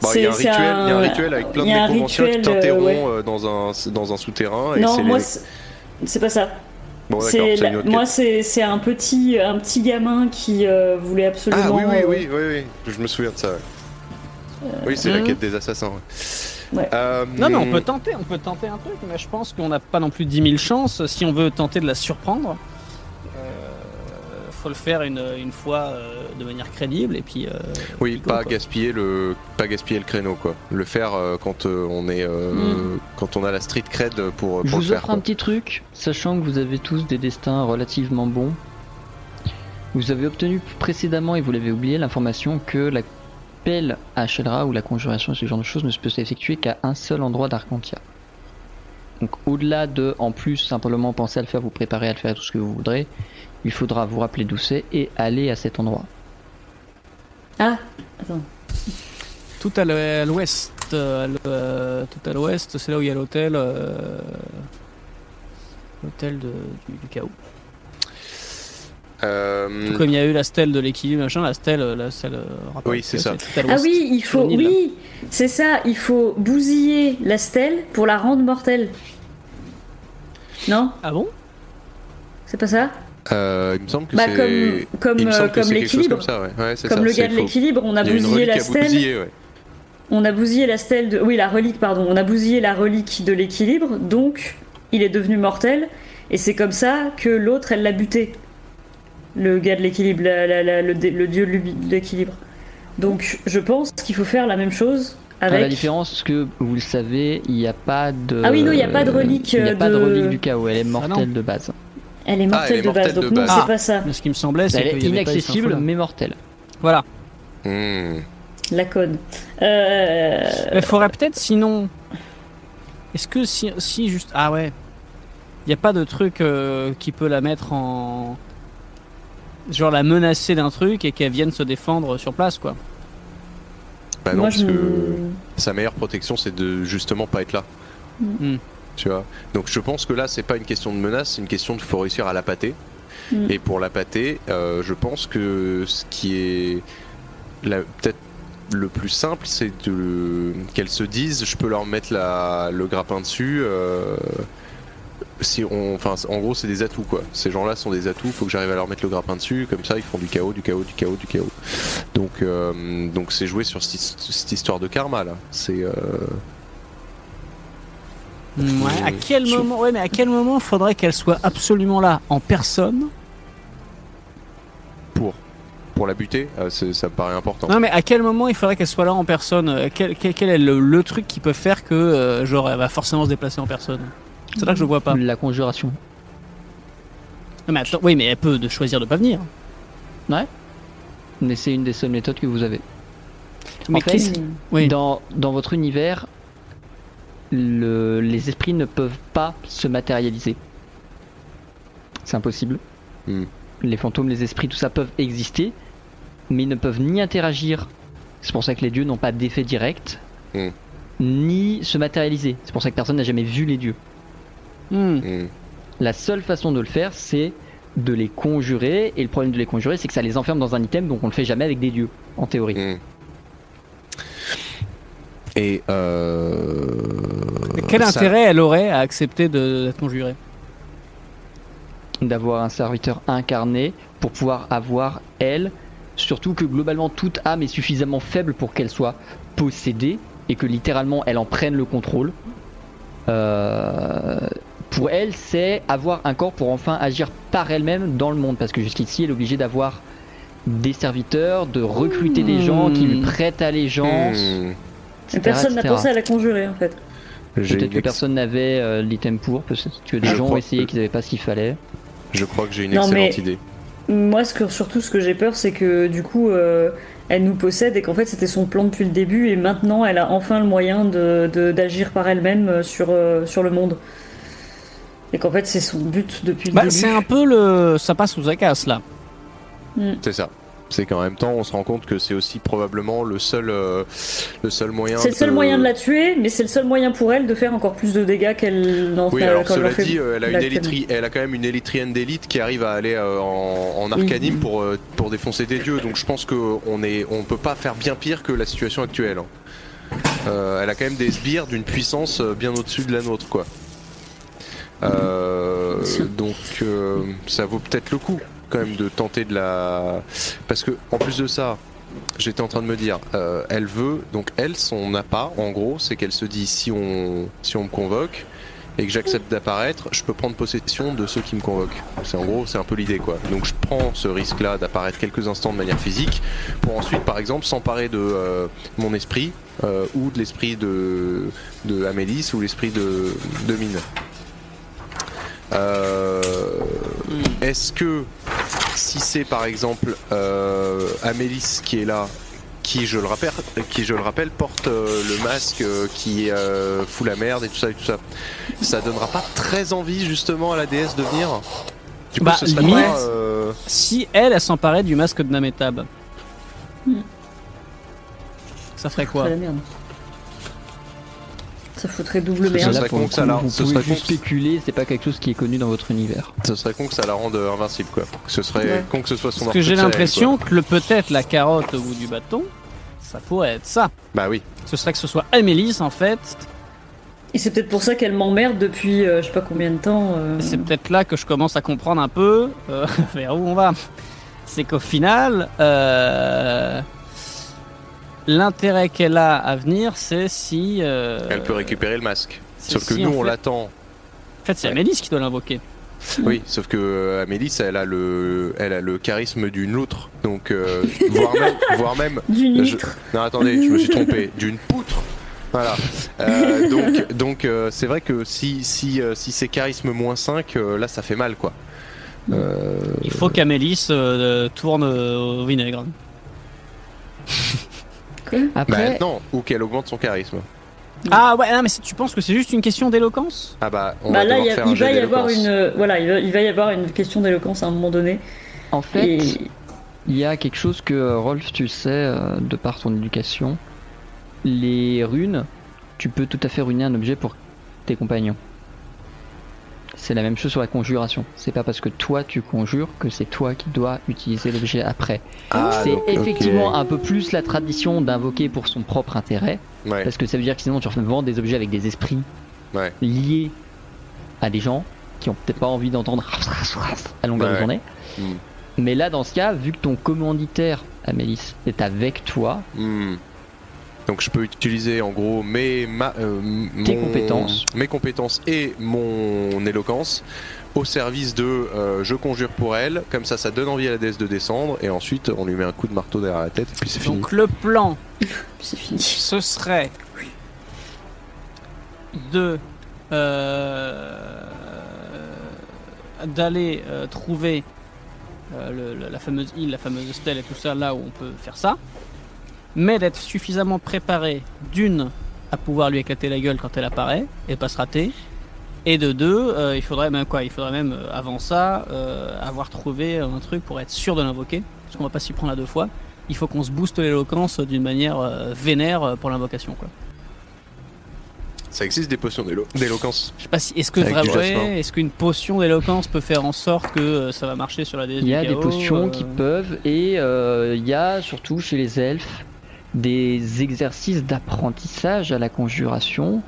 Bon, il y a un C'est- rituel, c'est il y a un rituel avec plein de nécromanciens qui ouais. euh, dans un dans un souterrain. Et Non, moi les- c'est pas ça. Bon, la- moi c'est un petit un petit gamin qui voulait absolument. Ah oui oui oui oui oui, je me souviens de ça. Oui, c'est la quête des assassins. ouais. Ouais. Euh, Non mais on peut tenter, on peut tenter un truc, mais je pense qu'on n'a pas non plus 10 000 chances si on veut tenter de la surprendre. Euh, faut le faire une, une fois euh, de manière crédible et puis. euh, Oui, pas gaspiller le pas gaspiller le créneau quoi. Le faire euh, quand euh, on est euh, Mm. quand on a la street cred pour, Je pour le vous faire. offre quoi. un petit truc, sachant que vous avez tous des destins relativement bons. Vous avez obtenu précédemment, et vous l'avez oublié, l'information que la à Shelra ou la conjuration et ce genre de choses ne se peut s'effectuer qu'à un seul endroit d'Arcantia. Donc au-delà de, en plus, simplement penser à le faire, vous préparer à le faire, tout ce que vous voudrez, il faudra vous rappeler d'où c'est et aller à cet endroit. Ah, attends. Tout à l'ou- à l'ouest, euh, euh, tout à l'ouest, c'est là où il y a l'hôtel. euh, L'hôtel du chaos. Euh, Comme il y a eu la stèle de l'équilibre, machin, la stèle, la stèle. euh, Oui, c'est ça. Ah oui, il faut. Oui, c'est ça. Il faut bousiller la stèle pour la rendre mortelle. Non? Ah bon? C'est pas ça? Euh, il me semble que Bah c'est. comme comme euh, l'équilibre. comme ça, ouais. Ouais, c'est Comme ça, le gars de l'équilibre, on a Il y a une bousillé la stèle. bousiller, ouais. On a bousillé la stèle de. Oui, la relique, pardon. On a bousillé la relique de l'équilibre, donc il est devenu mortel. Et c'est comme ça que l'autre, elle l'a buté. Le gars de l'équilibre, la- la- la- le, dieu de l'équilibre. Donc je pense qu'il faut faire la même chose À la avec. différence, c'est que vous le savez, il n'y a pas de. Ah oui, non, il y a pas de relique, Il n'y a euh, pas de de- relique du chaos, elle est non. mortelle de base. Elle est mortelle, Ah, elle est de base, mortelle de donc non, c'est Ah. pas ça. Mais ce qui me semblait, c'est Elle qu'il est inaccessible, mais mortelle. Voilà. Hmm. La conne. Euh... Il faudrait peut-être sinon. Est-ce que si, si juste. Ah ouais. Il n'y a pas de truc euh, qui peut la mettre en. Genre la menacer d'un truc et qu'elle vienne se défendre sur place quoi. Bah non, Moi, parce je que sa meilleure protection, c'est de justement pas être là. Mm. Tu vois. Donc je pense que là, c'est pas une question de menace, c'est une question de faut réussir à la pâter. Mm. Et pour la pâter, euh, je pense que ce qui est la- peut-être le plus simple, c'est qu'elles se disent, je peux leur mettre la, le grappin dessus. euh, si on, enfin, en gros, c'est des atouts quoi. Ces gens-là sont des atouts. Faut que j'arrive à leur mettre le grappin dessus. Comme ça, ils font du chaos, du chaos, du chaos, du chaos. Donc, euh, donc c'est joué sur cette, histoire de karma là. C'est euh, Ouais. À quel je- moment Ouais, mais à quel moment faudrait qu'elle soit absolument là en personne? Pour pour la buter. euh, ça me paraît important. Non, mais à quel moment il faudrait qu'elle soit là en personne? Quel, est le, le truc qui peut faire que genre elle va forcément se déplacer en personne? C'est là que je vois pas. La conjuration. Non, mais attends, oui, mais elle peut de choisir de pas venir. Mais c'est une des seules méthodes que vous avez. Mais En fait, Oui. Dans, dans votre univers, le- les esprits ne peuvent pas se matérialiser. C'est impossible. Hmm. Les fantômes, les esprits, tout ça peuvent exister, mais ils ne peuvent ni interagir. C'est pour ça que les dieux n'ont pas d'effet direct, Hmm. ni se matérialiser. C'est pour ça que personne n'a jamais vu les dieux. Hmm. La seule façon de le faire, c'est de les conjurer. Et le problème de les conjurer, c'est que ça les enferme dans un item, donc on le fait jamais avec des dieux, en théorie. Et euh... Quel ça- intérêt elle aurait à accepter de- d'être conjurée d'avoir un serviteur incarné pour pouvoir avoir elle, surtout que globalement toute âme est suffisamment faible pour qu'elle soit possédée et que littéralement elle en prenne le contrôle. Euh, pour elle, c'est avoir un corps pour enfin agir par elle-même dans le monde parce que jusqu'ici elle est obligée d'avoir des serviteurs, de recruter des gens qui lui Hmm. prêtent allégeance. Etc., Personne n'a pensé à la conjurer en fait. Peut-être que ex- personne n'avait euh, l'item pour, parce que des Je gens ont essayé qu'ils n'avaient pas ce qu'il fallait. Je crois que j'ai une Non, excellente mais- idée. Moi, ce que, surtout, ce que j'ai peur, c'est que du coup, euh, elle nous possède et qu'en fait, c'était son plan depuis le début et maintenant, elle a enfin le moyen de, de- d'agir par elle-même euh, sur, euh, sur le monde. Et qu'en fait, c'est son but depuis le Bah, début. c'est un peu le. Ça passe ou ça casse là. C'est ça. C'est qu'en même temps, on se rend compte que c'est aussi probablement le seul, euh, le seul moyen. C'est le seul moyen de la tuer, mais c'est le seul moyen pour elle de faire encore plus de dégâts qu'elle n'en Oui, qu'elle alors qu'elle cela en fait dit, euh, elle a, une élitri- elle a quand même une élytrienne d'élite qui arrive à aller euh, en, en arcanime Oui. pour, euh, pour défoncer des dieux. Donc je pense qu'on est, on peut pas faire bien pire que la situation actuelle. hein. Euh, elle a quand même des sbires d'une puissance bien au-dessus de la nôtre, quoi. Euh, donc euh, ça vaut peut-être le coup quand même de tenter de la parce que en plus de ça j'étais en train de me dire euh, elle veut donc elle son appât en gros c'est qu'elle se dit si on si on me convoque et que j'accepte d'apparaître je peux prendre possession de ceux qui me convoquent. C'est en gros c'est un peu l'idée quoi. Donc je prends ce risque là d'apparaître quelques instants de manière physique pour ensuite par exemple s'emparer de euh, mon esprit euh, ou de l'esprit de de Amélis ou l'esprit de de Mine euh, Est-ce que si c'est par exemple euh, Amélis qui est là, qui je le rappelle, qui je le rappelle porte euh, le masque euh, qui euh, fout la merde et tout ça et tout ça, ça donnera pas très envie justement à la déesse de venir? Du coup, Bah, ce serait limite- pas, euh, Si elle, elle s'emparait du masque de Nametab. Hmm. Ça ferait quoi? C'est la merde. Ça foutrait double Ce merde. serait Là, pour con le que ça coup, la- vous ce serait juste con que- spéculer, c'est pas quelque chose qui est connu dans votre univers. Ce serait con que ça la rende euh, invincible, quoi. Ce serait Ouais. con que ce soit son Parce que j'ai l'impression que le peut-être la carotte au bout du bâton, ça pourrait être ça. Bah oui. Ce serait que ce soit Amélis en fait. Et c'est peut-être pour ça qu'elle m'emmerde depuis euh, je sais pas combien de temps. euh. C'est peut-être là que je commence à comprendre un peu euh, vers où on va. C'est qu'au final, euh, l'intérêt qu'elle a à venir, c'est si. euh, Elle peut récupérer le masque. c'est Sauf que si, nous, en on fait- l'attend. En fait, c'est Ouais. Amélis qui doit l'invoquer. Oui, sauf que euh, Amélie, elle a le, elle a le charisme d'une loutre. Donc, euh, voire même, voire même. D'une je- litre. Non, attendez, je me suis trompé. D'une poutre. Voilà. Euh, donc, donc euh, c'est vrai que si, si, euh, si c'est charisme moins 5, euh, là, ça fait mal, quoi. Euh, Il faut qu'Amélis euh, tourne au vinaigre. Bah, non, ou qu'elle augmente son charisme. Ah ouais, non, mais c'est- tu penses que c'est juste une question d'éloquence? Ah bah, on Bah va là, il y a- faire un il jet va y avoir une, voilà, il va, il va y avoir une question d'éloquence à un moment donné. en fait, Et il y a quelque chose que euh, Rolf, tu sais, euh, de par ton éducation. Les runes, tu peux tout à fait ruiner un objet pour tes compagnons. C'est la même chose sur la conjuration. C'est pas parce que toi tu conjures que c'est toi qui dois utiliser l'objet après. Ah, c'est effectivement un peu plus la tradition d'invoquer pour son propre intérêt. Ouais. Parce que ça veut dire que sinon tu vends des objets avec des esprits Ouais. liés à des gens qui ont peut-être pas envie d'entendre à longueur de journée. Mm. Mais là, dans ce cas, vu que ton commanditaire, Amélis, est avec toi, Hmm. Donc je peux utiliser en gros mes, ma- euh, Tes mon- compétences. mes compétences et mon éloquence au service de euh, je conjure pour elle, comme ça ça donne envie à la déesse de descendre et ensuite on lui met un coup de marteau derrière la tête et puis c'est fini. Donc le plan, c'est fini. ce serait de euh, d'aller euh, trouver euh, le- le- la fameuse île, la fameuse stèle et tout ça là où on peut faire ça, mais d'être suffisamment préparé d'une à pouvoir lui éclater la gueule quand elle apparaît et pas se rater. Et de deux, euh, il faudrait même quoi Il faudrait même euh, avant ça euh, avoir trouvé un truc pour être sûr de l'invoquer, parce qu'on va pas s'y prendre à deux fois. Il faut qu'on se booste l'éloquence d'une manière euh, vénère pour l'invocation quoi. Ça existe des potions d'élo- d'éloquence. Je sais pas si est-ce que Avec vraiment est-ce qu'une potion d'éloquence peut faire en sorte que ça va marcher sur la déesse il y a du des potions euh, qui peuvent, et euh, il y a surtout chez les elfes des exercices d'apprentissage à la conjuration.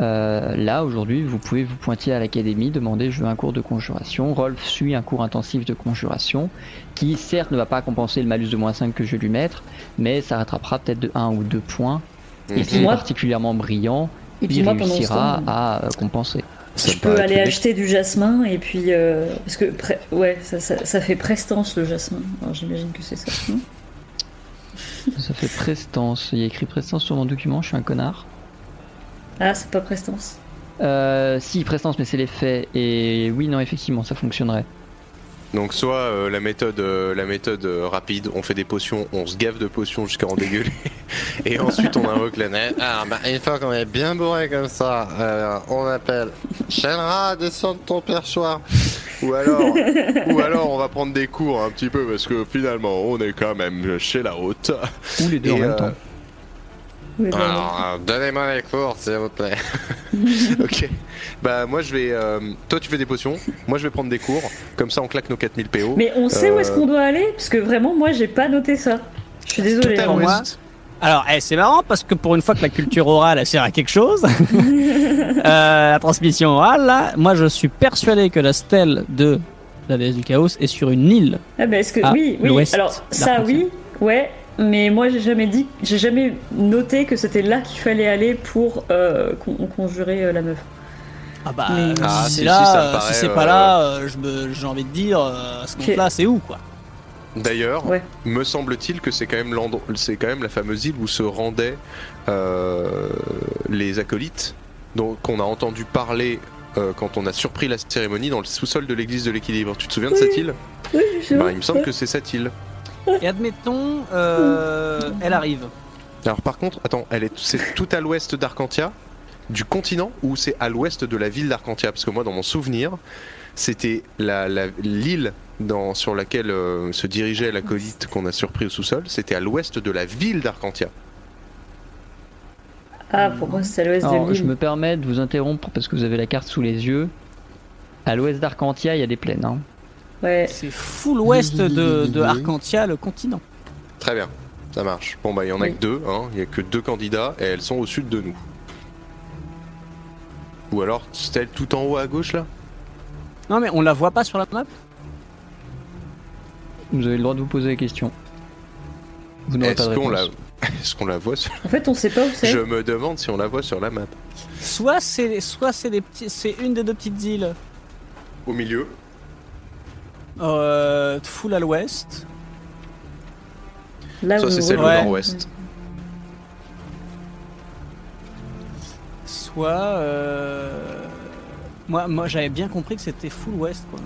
Euh, là, aujourd'hui, vous pouvez vous pointer à l'académie, demander je veux un cours de conjuration. Rolf suit un cours intensif de conjuration qui, certes, ne va pas compenser le malus de moins 5 que je vais lui mettre, mais ça rattrapera peut-être de 1 ou 2 points. Et s'il est Moi- particulièrement brillant, Et puis il réussira temps, à euh, compenser. Ça je peux aller acheter du jasmin et puis euh, parce que ouais, ça, ça, ça fait prestance le jasmin. Alors j'imagine que c'est ça. Ça fait prestance. Il y a écrit prestance sur mon document, je suis un connard. ah, c'est pas prestance. Euh, si, prestance, mais c'est les faits. Et oui, non, effectivement, ça fonctionnerait. Donc soit euh, la méthode, euh, la méthode euh, rapide, on fait des potions, on se gave de potions jusqu'à en dégueuler, et ensuite on invoque la neige. Ah bah une fois qu'on est bien bourré comme ça, euh, on appelle Shenra, descends de ton perchoir. Ou alors, ou alors on va prendre des cours un petit peu parce que finalement on est quand même chez la haute. Ou les deux en même temps. Alors, euh, donnez-moi les cours s'il vous plaît. ok. Bah moi je vais, euh, toi tu fais des potions, moi je vais prendre des cours, comme ça on claque nos 4000 PO. Mais on sait où est-ce Euh, qu'on doit aller parce que vraiment moi j'ai pas noté ça. Je suis désolée. Tout à l'ouest. Alors, eh, c'est marrant parce que pour une fois que la culture orale elle sert à quelque chose, euh, la transmission orale, là, moi je suis persuadé que la stèle de la déesse du chaos est sur une île. Ah bah est-ce que à oui, oui. l'ouest Alors ça oui, ouais. Mais moi j'ai jamais dit, j'ai jamais noté que c'était là qu'il fallait aller pour euh, con- conjurer euh, la meuf. Ah bah, Mais- Ah, si si, c'est là, si, c'est euh, pas là, euh, j'ai envie de dire, euh, à ce Ok. compte-là, c'est où quoi? D'ailleurs, Ouais. me semble-t-il que c'est quand même c'est quand même la fameuse île où se rendaient euh, les acolytes, donc qu'on a entendu parler euh, quand on a surpris la cérémonie dans le sous-sol de l'église de l'équilibre. Tu te souviens de cette île? Oui, je Bah, Il me semble que c'est cette île. Et admettons, euh, elle arrive. Alors par contre, attends, elle est c'est tout à l'ouest d'Arcantia, du continent, ou c'est à l'ouest de la ville d'Arcantia? Parce que moi, dans mon souvenir, c'était la- la- l'île dans- sur laquelle euh, se dirigeait l'acolyte qu'on a surpris au sous-sol, c'était à l'ouest de la ville d'Arcantia. Ah, pour moi, c'est à l'ouest de Alors, je l'île. me permets de vous interrompre parce que vous avez la carte sous les yeux. À l'ouest d'Arcantia, il y a des plaines. hein. Ouais. C'est full ouest de, de Arcantia, le continent. Très bien, ça marche. Bon bah il y en a Oui. que deux, hein. il y a que deux candidats et elles sont au sud de nous. Ou alors c'est tout en haut à gauche là? Non, mais on la voit pas sur la map? Vous avez le droit de vous poser la question. Vous n'aurez pas Est-ce de qu'on réponse. la... Est-ce qu'on la voit sur... En fait, on sait pas où c'est. Je me demande si on la voit sur la map. Soit c'est soit c'est des petits, c'est une des deux petites îles Au milieu euh, full à l'ouest. Là Ça c'est celle Ouais. au nord-ouest. Soit euh... moi, moi j'avais bien compris que c'était full ouest quoi.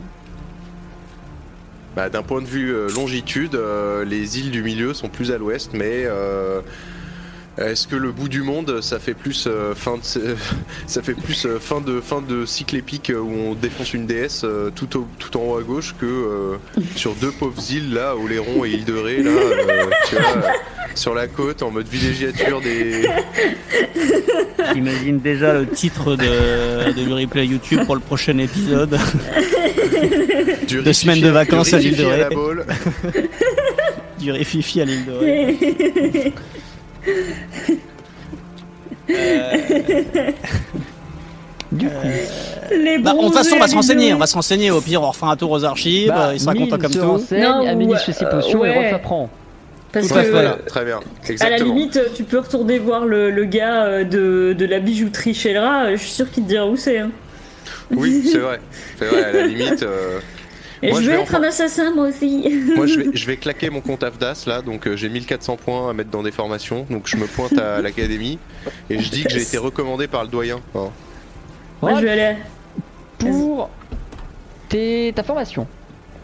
Bah, D'un point de vue euh, longitude, euh, les îles du milieu sont plus à l'ouest, mais euh, est-ce que le bout du monde, ça fait plus euh, fin de ça fait plus euh, fin de fin de cycle épique euh, où on défonce une déesse euh, tout, au- tout en haut à gauche que euh, sur deux pauvres îles là, Oléron et île de Ré là, euh, tu vois, euh, sur la côte en mode villégiature des. J'imagine déjà le titre de, de replay YouTube pour le prochain épisode. Du Deux semaines de vacances à l'île de Ré. la Baule. du Réfifi à l'île de Ré. Euh, Du coup, Les bah, de toute façon, on va se renseigner. On va se renseigner. Au pire, on refera un tour aux archives. bah, euh, il sera Mine content comme se tout. renseigne, Non, Amélie ou, fait ses euh, potions et ouais. Rolf apprend. Parce Tout que, fait, voilà, très bien, à la limite, tu peux retourner voir le, le gars euh, de, de la bijouterie chez le rat. euh, Je suis sûr qu'il te dira où c'est. hein. Oui, c'est vrai, c'est vrai. À la limite. euh, je je veux vais être un assassin, moi aussi. Moi, je vais, je vais claquer mon compte AFDAS là, donc euh, j'ai 1400 points à mettre dans des formations, donc je me pointe à l'académie et je dis que j'ai été recommandé par le doyen. hein. Moi, je vais aller. Pour tes- ta formation,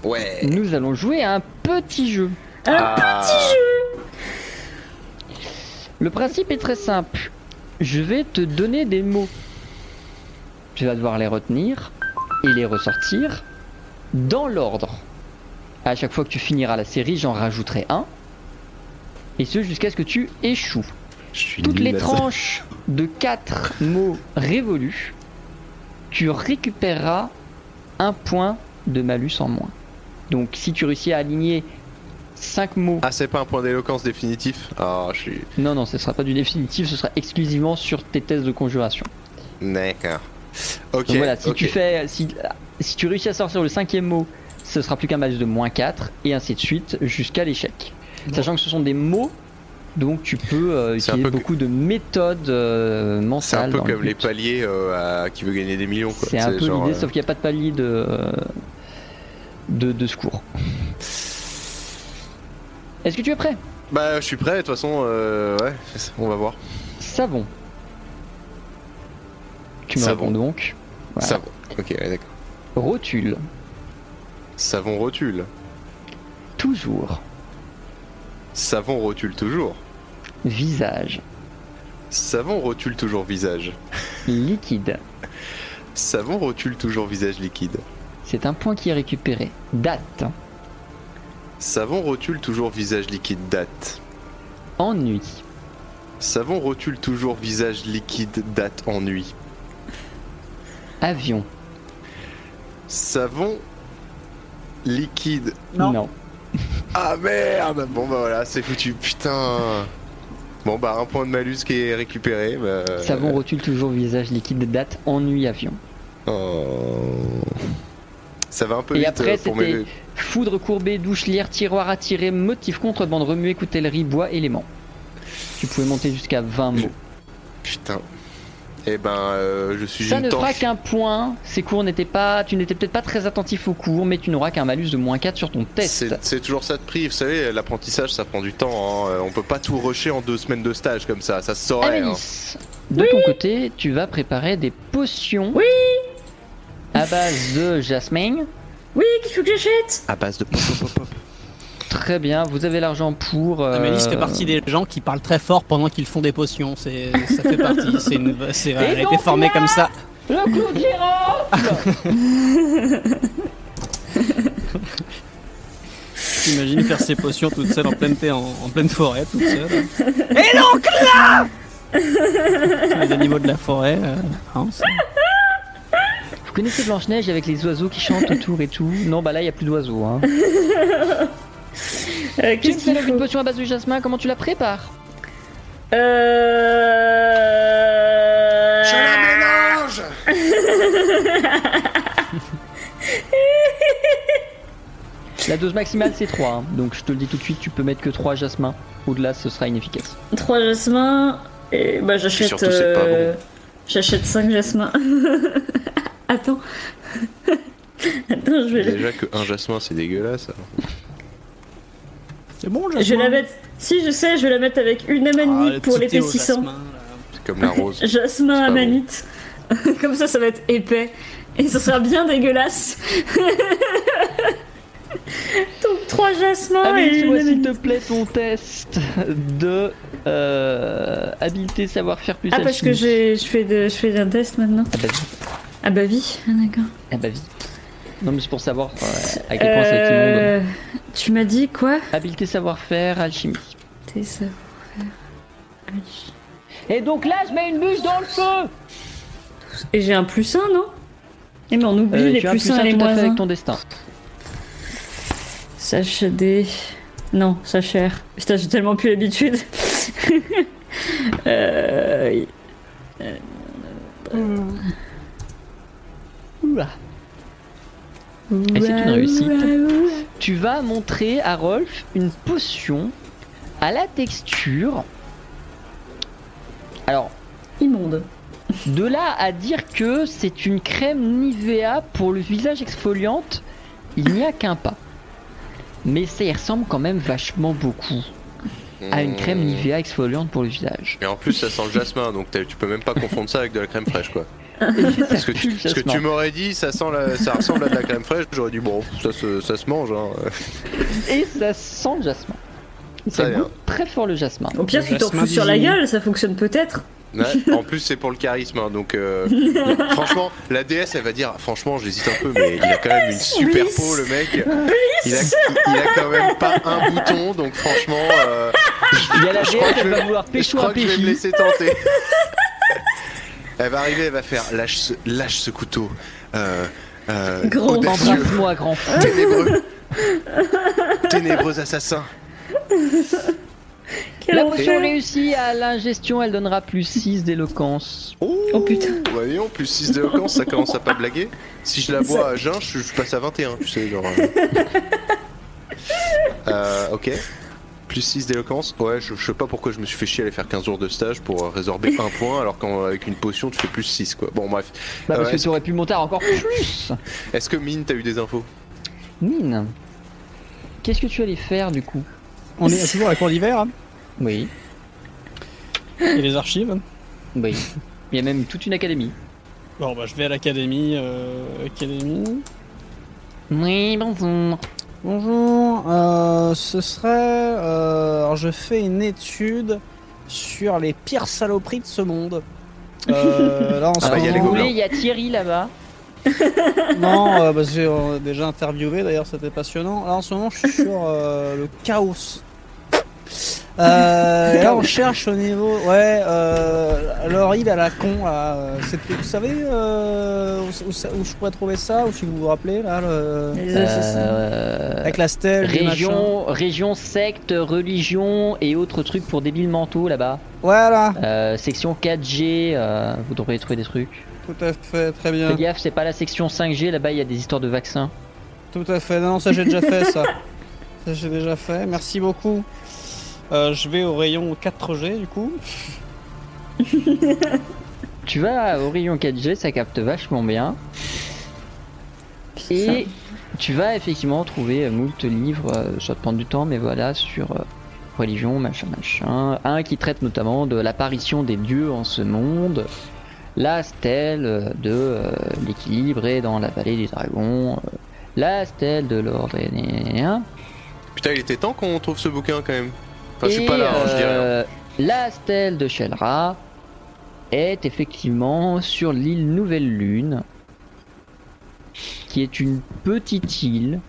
Ouais. nous allons jouer à un petit jeu. Un petit jeu. Le principe est très simple. Je vais te donner des mots. Tu vas devoir les retenir et les ressortir dans l'ordre. À chaque fois que tu finiras la série, j'en rajouterai un. Et ce jusqu'à ce que tu échoues. Toutes les tranches de 4 mots révolus, tu récupéreras un point de malus en moins. Donc si tu réussis à aligner 5 mots Ah, c'est pas un point d'éloquence définitif? Ah, je suis. Non, non, ce sera pas du définitif, ce sera exclusivement sur tes tests de conjuration. D'accord. Ok. Donc voilà, si tu fais, si, si tu réussis à sortir le cinquième mot, ce sera plus qu'un malus de moins 4, et ainsi de suite jusqu'à l'échec. Sachant que ce sont des mots, donc tu peux euh, utiliser peu que- beaucoup de méthodes euh, C'est un mentales. peu le comme les paliers euh, à qui veut gagner des millions, quoi. C'est un peu l'idée, euh, sauf qu'il n'y a pas de palier de, euh, de, de secours. Est-ce que tu es prêt? Bah, je suis prêt, de toute façon, euh, ouais, on va voir. Savon. Tu me Savon. réponds donc. Voilà. Savon. Ok, ouais, d'accord. Rotule. Savon rotule. Toujours. Savon rotule toujours. Visage. Savon rotule toujours visage. Liquide. Savon rotule toujours visage liquide. C'est un point qui est récupéré. Date. Savon rotule toujours visage liquide date. Ennui. Savon rotule toujours visage liquide date ennui. Avion. Savon liquide. Non. Ah merde Bon bah voilà, c'est foutu. Putain. Bon bah un point de malus qui est récupéré. Bah... Savon rotule toujours visage liquide. Date. Ennui. Avion. Oh. Ça va un peu Et vite après, euh, pour c'était mes... foudre courbée, douche, lierre, tiroir à tirer, motif, contrebande, remuer, coutellerie, bois, éléments. Tu pouvais monter jusqu'à 20 mots. Putain. Eh ben, euh, je suis Ça une ne fera qu'un point. Ces cours n'étaient pas. Tu n'étais peut-être pas très attentif aux cours, mais tu n'auras qu'un malus de moins 4 sur ton test. C'est toujours ça de prix, vous savez, l'apprentissage ça prend du temps, hein. Euh, on peut pas tout rusher en deux semaines de stage comme ça, ça se saurait. hein. De ton côté, tu vas préparer des potions. Oui. À base de jasmine. Oui, qu'il faut que j'achète? À base de pop pop pop pop. Très bien, vous avez l'argent pour. euh, Amélie fait partie des gens qui parlent très fort pendant qu'ils font des potions. C'est, ça fait partie. C'est une, c'est, elle a été donc formée là comme ça. Le clou de girofle T'imagines faire ses potions toute seule en pleine, en, en pleine forêt, toute seule. Les animaux de la forêt. euh, hein, Vous connaissez Blanche-Neige avec les oiseaux qui chantent autour et tout? Non, bah là, il y a plus d'oiseaux. Hein. Euh, Tu me fais faut potion à base de jasmin, comment tu la prépares? Euh... Je la mélange La dose maximale, c'est 3. Donc je te le dis tout de suite, tu peux mettre que 3 jasmins. Au-delà, ce sera inefficace. Trois jasmins. Et bah j'achète. surtout, c'est pas euh, J'achète 5 jasmins. Attends. Attends, je vais, la... Déjà que un jasmin c'est dégueulasse. C'est bon, je vais la mettre. Si, je sais, je vais la mettre avec une amanite pour l'épaississant. C'est comme la rose. Jasmin amanite. Comme ça, ça va être épais. Et ça sera bien dégueulasse. Donc, trois jasmins et Amélie, une s'il te plaît ton test de euh, habileté savoir-faire plus Ah, parce que je fais, de, je fais un test maintenant. Ah bah oui. Ah, bah oui, ah, d'accord. Ah bah oui. Non mais c'est pour savoir euh, à quel point c'est immonde. Euh, tu m'as dit quoi? Habileté savoir-faire, alchimie. T'es ça. Et donc là, je mets une bûche dans le feu Et j'ai un plus 1, non? Eh, mais on oublie Euh, les plus plus 1 un et les moins fait 1. avec ton destin. Sache des. Non, ça cher. Putain, j'ai tellement plus l'habitude. euh... Oula. Et c'est une réussite. Tu vas montrer à Rolf une potion à la texture. Alors, Immonde. de là à dire que c'est une crème Nivea pour le visage exfoliante, il n'y a qu'un pas. Mais ça y ressemble quand même vachement beaucoup à une crème Mmh. Nivea exfoliante pour le visage. Et en plus ça sent le jasmin donc tu peux même pas confondre ça avec de la crème fraîche quoi. Parce que tu, que m'aurais dit ça sent la- ça ressemble à de la crème fraîche, j'aurais dit bon ça se, ça se mange hein. Et ça sent le jasmin. Ça goûte très fort le jasmin. Au pire, tu t'en fous sur la gueule, ça fonctionne peut-être. Ouais, en plus c'est pour le charisme hein, donc euh, franchement la DS elle va dire franchement j'hésite un peu mais il a quand même une super Bliss. peau le mec. Il a, il a quand même pas un bouton donc franchement euh, Il y a la je crois déesse, que elle je va vais- vouloir je crois que je vais me laisser tenter. Elle va arriver, elle va faire lâche ce, lâche ce couteau. Euh, euh, Grand. Embrasse-moi, grand ténébreux, ténébreux assassin. La potion enfer. réussie à l'ingestion, elle donnera plus 6 d'éloquence. Oh, putain. Ouais, voyons, plus 6 d'éloquence, ça commence à pas blaguer. Si je la bois à jeun, je, je passe à 21, tu sais, genre. euh. Euh, ok. Plus 6 d'éloquence. Ouais, je, je sais pas pourquoi je me suis fait chier à aller faire 15 jours de stage pour euh, résorber un point, alors qu'avec une potion, tu fais plus 6, quoi. Bon, bref. Bah, Euh, parce que tu aurais pu monter à encore plus. Est-ce que Mine, t'as eu des infos? Mine? Qu'est-ce que tu allais faire du coup? On est toujours à la cour d'hiver, hein, Oui, et les archives? oui. Il y a même toute une académie. Bon, bah, je vais à l'académie. Euh, académie. Oui, bonjour. Bonjour, euh, ce serait. euh, alors, je fais une étude sur les pires saloperies de ce monde. Euh, là, en ce Ah il y a les vous moment- voulez, il y a Thierry là-bas. Non, euh, parce que j'ai déjà interviewé, d'ailleurs, c'était passionnant. Là, en ce moment, je suis sur euh, le chaos. Euh, là, on cherche au niveau. Ouais, euh, leur île à la con, là. euh, Vous savez euh, où, où ça- où je pourrais trouver ça Ou si vous vous rappelez, là, le-. Euh, avec la stèle, région, région, secte, religion et autres trucs pour débiles mentaux là-bas. Voilà, Euh, section 4G, euh, vous devriez trouver des trucs. tout à fait, très Fais bien. gaffe, c'est pas la section 5G, là-bas il y a des histoires de vaccins. Tout à fait. Non, non, ça j'ai déjà fait ça. Ça j'ai déjà fait. Merci beaucoup. Euh, je vais au rayon 4G du coup. Tu vas au rayon 4G, ça capte vachement bien. Et tu vas effectivement trouver euh, moult livres, euh, ça va te prendre du temps, mais voilà, sur religion, machin, machin. Un qui traite notamment de l'apparition des dieux en ce monde, la stèle de euh, l'équilibre et dans la vallée des dragons, euh, la stèle de l'ordre aînéen. Putain, il était temps qu'on trouve ce bouquin quand même. Enfin, je suis Et, pas là, hein, je dis rien. La stèle de Shelra est effectivement sur l'île Nouvelle Lune, qui est une petite île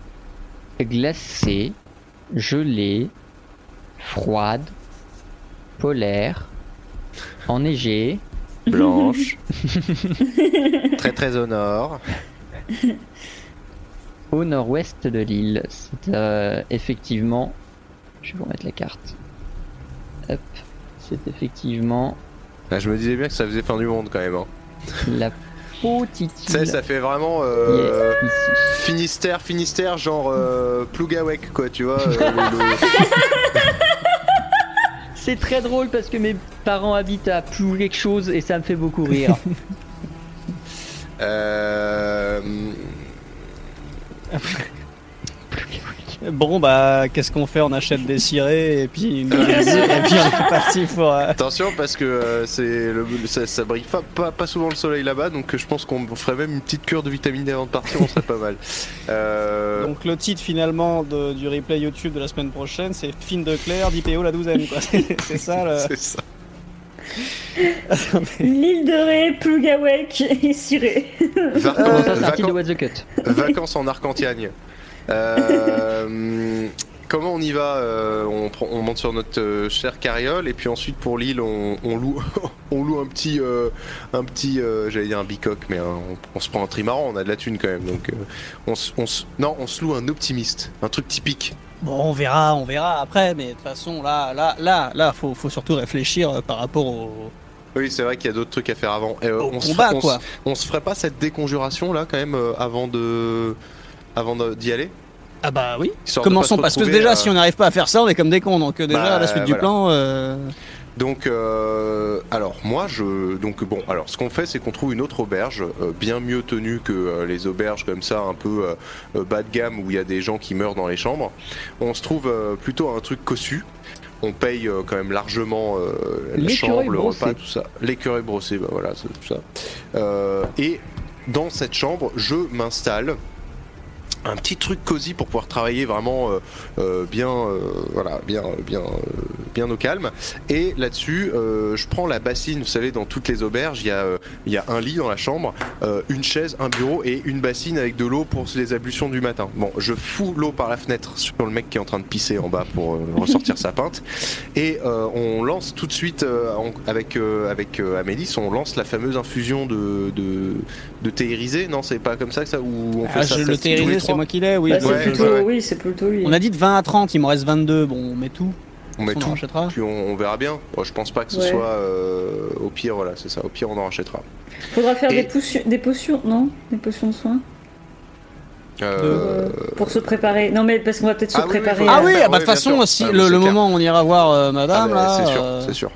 glacée, gelée, froide, polaire, enneigée, Blanche. très très au nord. au nord-ouest de l'île. C'est euh, effectivement. Je vais vous remettre la carte. Hop. C'est effectivement Ah, je me disais bien que ça faisait fin du monde quand même. Hein. la petite Tu sais, ça fait vraiment euh, ici. Finistère, Finistère, genre euh, Plougawek quoi, tu vois. euh, C'est très drôle parce que mes parents habitent à plus quelque chose et ça me fait beaucoup rire. Euh, Bon, bah, qu'est-ce qu'on fait? On achète des cirés et puis une et puis on est parti pour. euh, Attention parce que euh, c'est le, ça, ça brille pas, pas, pas souvent le soleil là-bas, donc euh, je pense qu'on ferait même une petite cure de vitamine D avant de partir, on serait pas mal. Euh, Donc, le titre finalement de- du replay YouTube de la semaine prochaine, c'est Fine de Claire, d'IPO la douzaine, quoi. C'est ça le. c'est ça. L'île de Ré, Plugawek et Ciré. Vacances, de vacances- vacances en Arcantiagne. Euh, comment on y va Euh, on, prend- on monte sur notre euh, chère carriole et puis ensuite pour l'île on, on loue on loue un petit un petit j'allais dire un bicoque mais un- on, se prend un trimaran on a de la thune quand même donc on, non on se loue un optimiste un truc typique Bon, on verra, on verra après, mais de toute façon, là, là, là, là, faut, faut surtout réfléchir par rapport au, oui c'est vrai qu'il y a d'autres trucs à faire avant Et, euh, au on se combat, quoi. se- on se ferait pas cette déconjuration là quand même euh, avant de avant d'y aller Ah bah oui. Commençons parce que déjà, euh, si on n'arrive pas à faire ça, on est comme des cons. Donc euh, déjà, Bah, à la suite du plan. euh, Donc, euh, alors moi, je, donc bon, alors ce qu'on fait, c'est qu'on trouve une autre auberge euh, bien mieux tenue que euh, les auberges comme ça, un peu bas de gamme où il y a des gens qui meurent dans les chambres. On se trouve euh, plutôt à un truc cossu. On paye euh, quand même largement euh, la chambre, le repas, tout ça. L'écureuil brossé, bah voilà, tout ça. Euh, et dans cette chambre, je m'installe un petit truc cosy pour pouvoir travailler vraiment euh, euh, bien, euh, voilà, bien, bien, bien au calme. Et là-dessus, je prends la bassine. Vous savez, dans toutes les auberges, il y a, il y a un lit dans la chambre, une chaise, un bureau et une bassine avec de l'eau pour les ablutions du matin. Bon, je fous l'eau par la fenêtre sur le mec qui est en train de pisser en bas pour ressortir sa pinte. Et on lance tout de suite avec avec Amélis, on lance la fameuse infusion de, de thé irisé. Non, c'est pas comme ça que ça ou on fait ah, ça je- ça- le tous thé les irisé, trois c'est moi qui l'ai, oui. Bah, c'est Ouais, plutôt, ouais, ouais. oui, c'est plutôt lui. On a dit de 20 à 30, il m'en reste 22. Bon, on met tout. On met on en tout. rachètera. Puis on, on verra bien. Bon, je pense pas que ce Ouais. soit euh, au pire, voilà, c'est ça. Au pire, on en rachètera. Faudra faire Et- des, potions, des potions, non? Des potions de soins? Euh, pour, se préparer. Non, mais parce qu'on va peut-être se Ah oui, oui, préparer. Ah oui, Ouais, ah bah de toute façon, si Ah le, moment où on ira voir euh, madame, ah, bah, là. c'est sûr, euh, c'est sûr.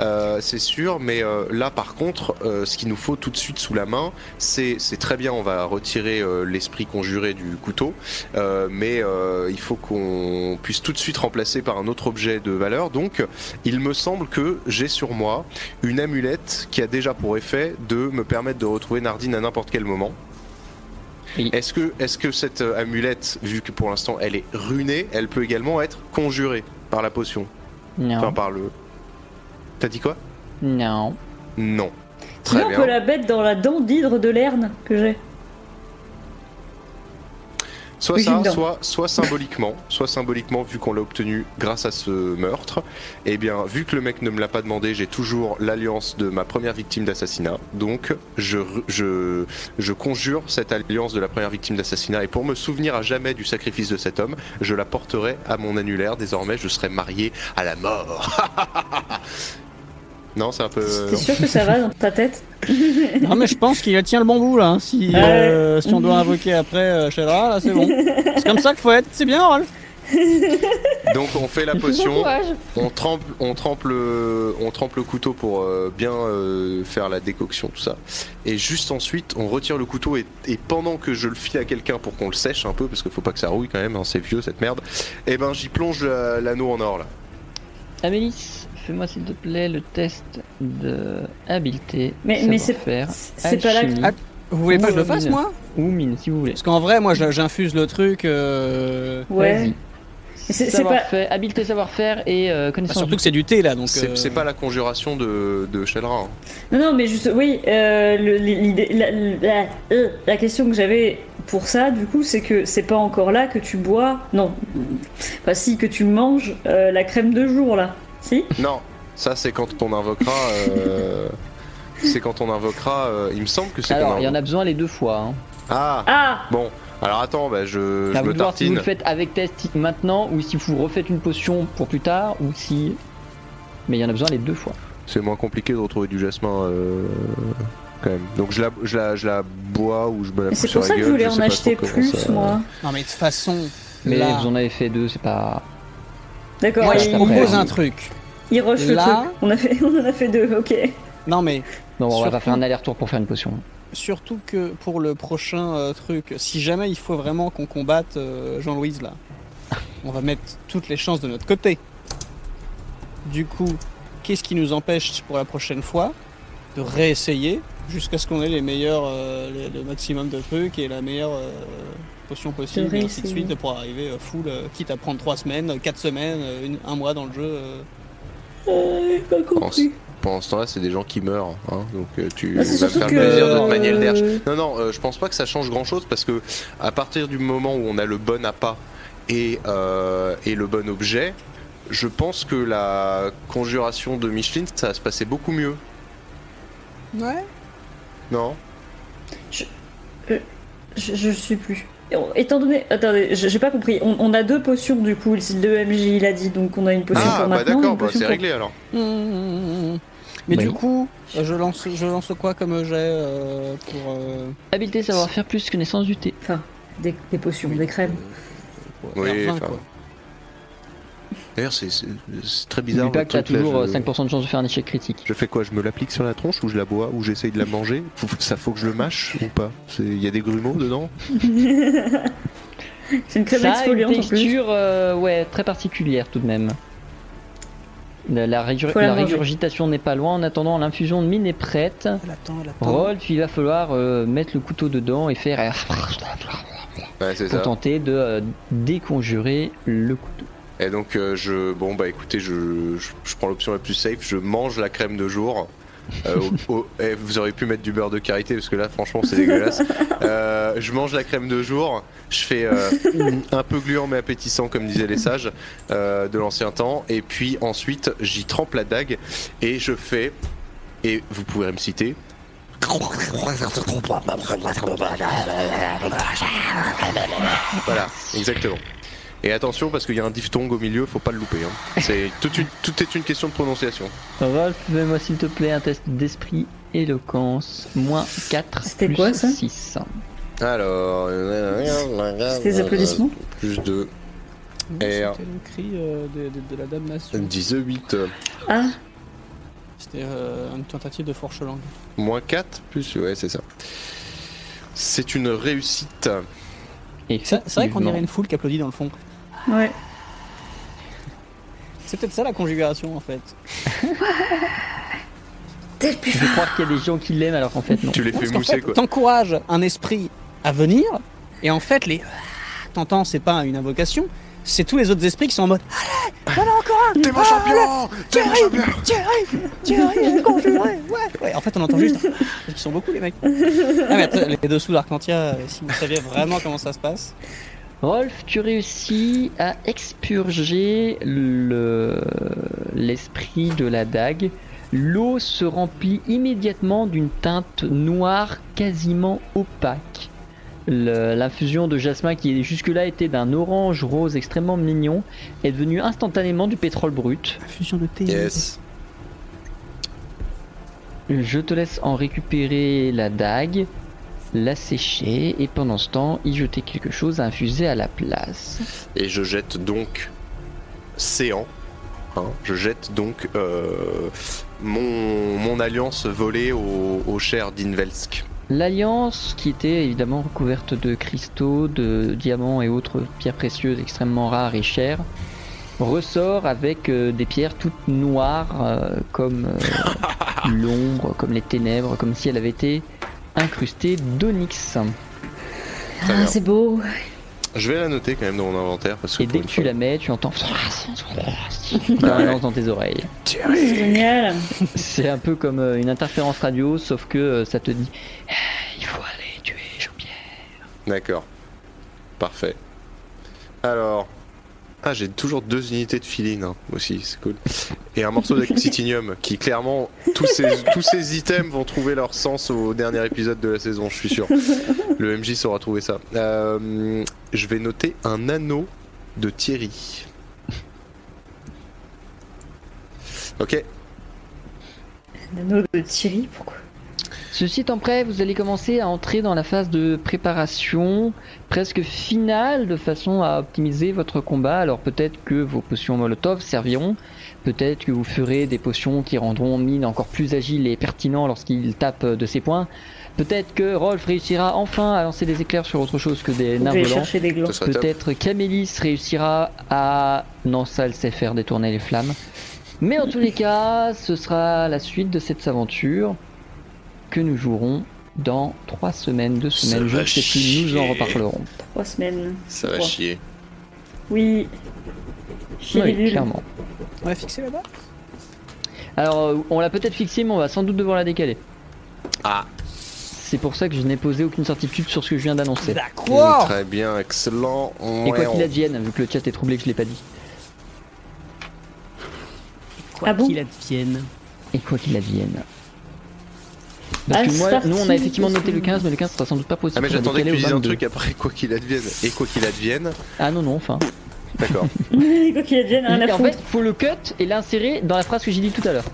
Euh, c'est sûr, mais euh, là par contre, euh, ce qu'il nous faut tout de suite sous la main, c'est très bien, on va retirer l'esprit conjuré du couteau, mais il faut qu'on puisse tout de suite remplacer par un autre objet de valeur. Donc, il me semble que j'ai sur moi une amulette qui a déjà pour effet de me permettre de retrouver Nardine à n'importe quel moment. Oui. Est-ce que, est que cette amulette, vu que pour l'instant elle est runée, elle peut également être conjurée par la potion? Non. Enfin, par le. T'as dit quoi? Non. Non. Très Sinon, on bien. peut la mettre dans la dent d'hydre de Lerne que j'ai. Soit Oui, ça, soit, soit symboliquement, soit symboliquement, vu qu'on l'a obtenu grâce à ce meurtre, et bien, vu que le mec ne me l'a pas demandé, j'ai toujours l'alliance de ma première victime d'assassinat. Donc, je, je, je conjure cette alliance de la première victime d'assassinat, et pour me souvenir à jamais du sacrifice de cet homme, je la porterai à mon annulaire. Désormais, je serai marié à la mort. non, c'est un peu. T'es sûr que ça va dans ta tête Non, mais je pense qu'il tient le bon bout là. hein. Si, euh, si on doit invoquer après euh, Shadra, là c'est bon. C'est comme ça qu'il faut être. C'est bien, Rolf. Donc, on fait la potion. On trempe, on trempe le, on trempe le couteau pour euh, bien euh, faire la décoction, tout ça. Et juste ensuite, on retire le couteau et, et pendant que je le file à quelqu'un pour qu'on le sèche un peu, parce qu'il faut pas que ça rouille quand même, hein, c'est vieux cette merde. Et ben j'y plonge la- l'anneau en or là. Amélis, fais-moi s'il te plaît le test de habileté. Mais, mais c'est pas là que. Ah, Vous voulez pas que je le fasse, mine. moi Ou mine, si vous voulez. Parce qu'en vrai, moi j'infuse le truc. euh, Ouais. Vas-y. C'est- pas- Savoir-faire, habileté, savoir-faire et euh, bah, connaissance. surtout que c'est du thé là, donc. C'est euh, pas la conjuration de, de Shelra. hein. Non, non, mais juste, oui, euh, l'idée, la, la- la question que j'avais pour ça, du coup, c'est que c'est pas encore là que tu bois, non, enfin si, que tu manges euh, la crème de jour, là, si Non, Ça, c'est quand on invoquera. euh, C'est quand on invoquera. euh, Il me semble que c'est. Alors, il y en a besoin les deux fois. Hein. Ah Ah Bon. Alors attends, bah je, je vous me voir si vous tartine. le faites avec test maintenant ou si vous refaites une potion pour plus tard ou si. Mais il y en a besoin les deux fois. C'est moins compliqué de retrouver du jasmin euh, quand même. Donc je la, je la, je la bois ou je me la pousse C'est sur pour la ça que je voulais en acheter plus, ça- moi. Non, mais de toute façon, Mais là, vous en avez fait deux, c'est pas. D'accord, moi je propose un oui. truc. il rush le Là- truc. On, a fait, on en a fait deux, ok. Non, mais Non, on va Surtout- pas faire un aller-retour pour faire une potion. surtout que pour le prochain euh, truc, si jamais il faut vraiment qu'on combatte euh, Jean-Louise là, on va mettre toutes les chances de notre côté. Du coup, qu'est-ce qui nous empêche pour la prochaine fois de réessayer jusqu'à ce qu'on ait les meilleurs, euh, les- le maximum de trucs et la meilleure euh, potion possible, et ainsi de suite, pour arriver euh, full, euh, quitte à prendre 3 semaines, 4 semaines, euh, une- un mois dans le jeu. euh. Euh, pas compris. Pendant ce temps-là, c'est des gens qui meurent, hein, donc euh, tu Ah, vas faire que. plaisir de te manier le derche. euh, Non, non, euh, je pense pas que ça change grand chose parce que à partir du moment où on a le bon appât et, euh, et le bon objet, je pense que la conjuration de Micheline, ça va se passer beaucoup mieux. Ouais. Non? Je, je sais plus. Étant donné. Attendez, j'ai j'ai pas compris. On, on a deux potions du coup, le 2 MJ il a dit, donc on a une potion Ah, pour bah maintenant. d'accord, une bah, potion c'est pour- réglé alors. Mmh, mmh, mmh. Mais Bah du oui. coup, euh, je lance, je lance quoi comme jet euh, pour. euh, Habileté, savoir-faire plus connaissance du thé. Enfin, des, des potions, oui, des crèmes. euh, Oui, R20, enfin, quoi. D'ailleurs, c'est très N'oublie bizarre. pas le que t'as truc, là, toujours euh, je- 5% de chance de faire un échec critique. Je fais quoi? Je me l'applique sur la tronche ou je la bois ou j'essaye de la manger? Faut- Ça faut que je le mâche ou pas? C'est- Il y a des grumeaux dedans? C'est une crème Ça a une exfoliante en plus. texture euh, ouais, très particulière tout de même. La, régurgitation n'est pas loin. En attendant, l'infusion de mine est prête. Elle attend, elle attend. Rolf, il va falloir euh, mettre le couteau dedans et faire Ouais, pour ça. tenter de euh, déconjurer le couteau. Et donc, euh, je, bon, bah écoutez, je, je, je prends l'option la plus safe, je mange la crème de jour. Euh, au- au- eh, vous auriez pu mettre du beurre de karité parce que là, franchement, c'est dégueulasse. Euh, je mange la crème de jour, je fais euh, un peu gluant mais appétissant, comme disaient les sages de l'ancien temps. Et puis ensuite, j'y trempe la dague et je fais. Et vous pourrez me citer. Voilà, exactement. Et attention parce qu'il y a un diphtongue au milieu, faut pas le louper. Hein. C'est tout, est une question de prononciation. Rolf, fais-moi s'il te plaît un test d'esprit éloquence. Moins 4 C'était plus quoi, ça 6. Alors, C'était des applaudissements plus 2, Non, R. C'était le cri euh, de, de- de la dame nation. 18, Ah, C'était euh, une tentative de fourche langue. moins 4, plus, ouais, c'est ça. C'est une réussite. C'est vrai qu'on dirait une foule qui applaudit dans le fond. Ouais. C'est peut-être ça la conjuration en fait. T'es le plus Je crois qu'il y a des gens qui l'aiment alors qu'en fait non. Tu les fais mousser fait, quoi. T'encourages un esprit à venir, et en fait, les. T'entends, c'est pas une invocation, c'est tous les autres esprits qui sont en mode. Allez, voilà encore un T'es mon champion T'es mon champion Thierry Thierry, conjuré Ouais, ouais, en fait, on entend juste. Ils sont beaucoup, les mecs. Ah, mais attends, les dessous d'Arcantia, euh, si vous saviez vraiment comment ça se passe. Rolf, tu réussis à expurger le- l'esprit de la dague. L'eau se remplit immédiatement d'une teinte noire quasiment opaque. L'infusion de jasmin qui jusque-là était d'un orange rose extrêmement mignon est devenue instantanément du pétrole brut. Fusion de thé. Yes. Je te laisse en récupérer la dague, la sécher et pendant ce temps y jeter quelque chose à infuser à la place. Et je jette donc séant. hein, je jette donc euh, mon, mon alliance volée au, au cher d'Invelsk. L'Alliance, qui était évidemment recouverte de cristaux, de diamants et autres pierres précieuses extrêmement rares et chères, ressort avec euh, des pierres toutes noires euh, comme l'ombre, comme les ténèbres, comme si elle avait été incrustée d'onyx. Ah, c'est beau. Je vais la noter quand même dans mon inventaire parce que Et dès que tu la mets, tu entends dans tes oreilles. C'est génial. C'est un peu comme euh, une interférence radio, sauf que euh, ça te dit Ah, il faut aller tuer Jean-Pierre. D'accord. Parfait. Alors, Ah, j'ai toujours deux unités de filine hein, aussi, c'est cool. Et un morceau d'Axitinium qui, clairement, tous ces, tous ces items vont trouver leur sens au dernier épisode de la saison, je suis sûr. Le MJ saura trouver ça. Euh, je vais noter un anneau de Thierry. Ok, Un anneau de Thierry, pourquoi? Ceci étant prêt, vous allez commencer à entrer dans la phase de préparation presque finale de façon à optimiser votre combat. Alors peut-être que vos potions Molotov serviront, peut-être que vous ferez des potions qui rendront Mine encore plus agile et pertinent lorsqu'il tape de ses points. Peut-être que Rolf réussira enfin à lancer des éclairs sur autre chose que des nains volants. Peut-être qu'Amélis réussira à... Non, ça, elle sait faire détourner les flammes. Mais en tous les cas, ce sera la suite de cette aventure que nous jouerons dans trois semaines, deux Ça semaines, je va ne sais plus, nous en reparlerons. Trois semaines. Ça va chier. Oui. Chier Oui, clairement. On va fixer là-bas Alors, euh, on l'a peut-être fixé, mais on va sans doute devoir la décaler. Ah, C'est pour ça que je n'ai posé aucune certitude sur ce que je viens d'annoncer. D'accord très bien, excellent. Et quoi qu'il on- advienne, vu que le chat est troublé que je l'ai pas dit. Quoi Ah bon qu'il advienne. Et quoi qu'il advienne. Parce que moi, nous on a effectivement noté le 15, mais le 15 sera sans doute pas possible. Ah mais j'attendais que tu dises un 22. truc après quoi qu'il advienne. Et quoi qu'il advienne, Ah non, non, enfin. d'accord. quoi qu'il advienne, rien Et à en fait, faut le cut et l'insérer dans la phrase que j'ai dit tout à l'heure.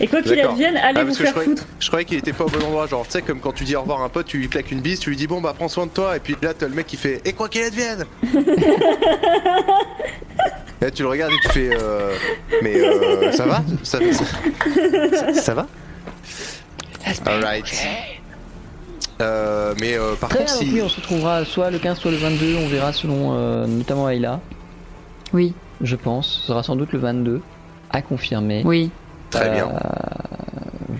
Et quoi qu'il advienne, allez Ah, vous parce que je faire croyais, foutre. je croyais qu'il était pas au bon endroit, genre tu sais comme quand tu dis au revoir à un pote, tu lui claques une bise, tu lui dis bon bah prends soin de toi, et puis là t'as le mec qui fait et quoi qu'il advienne Et là, tu le regardes et tu fais euh, mais euh, ça va? Ça, ça, ça va? Alright. Euh, mais euh, par Très contre bien, donc si oui, on se retrouvera soit le 15, soit le 22, on verra selon euh, notamment Ayla, Oui, je pense. Ce sera sans doute le 22, à confirmer. oui. très bien,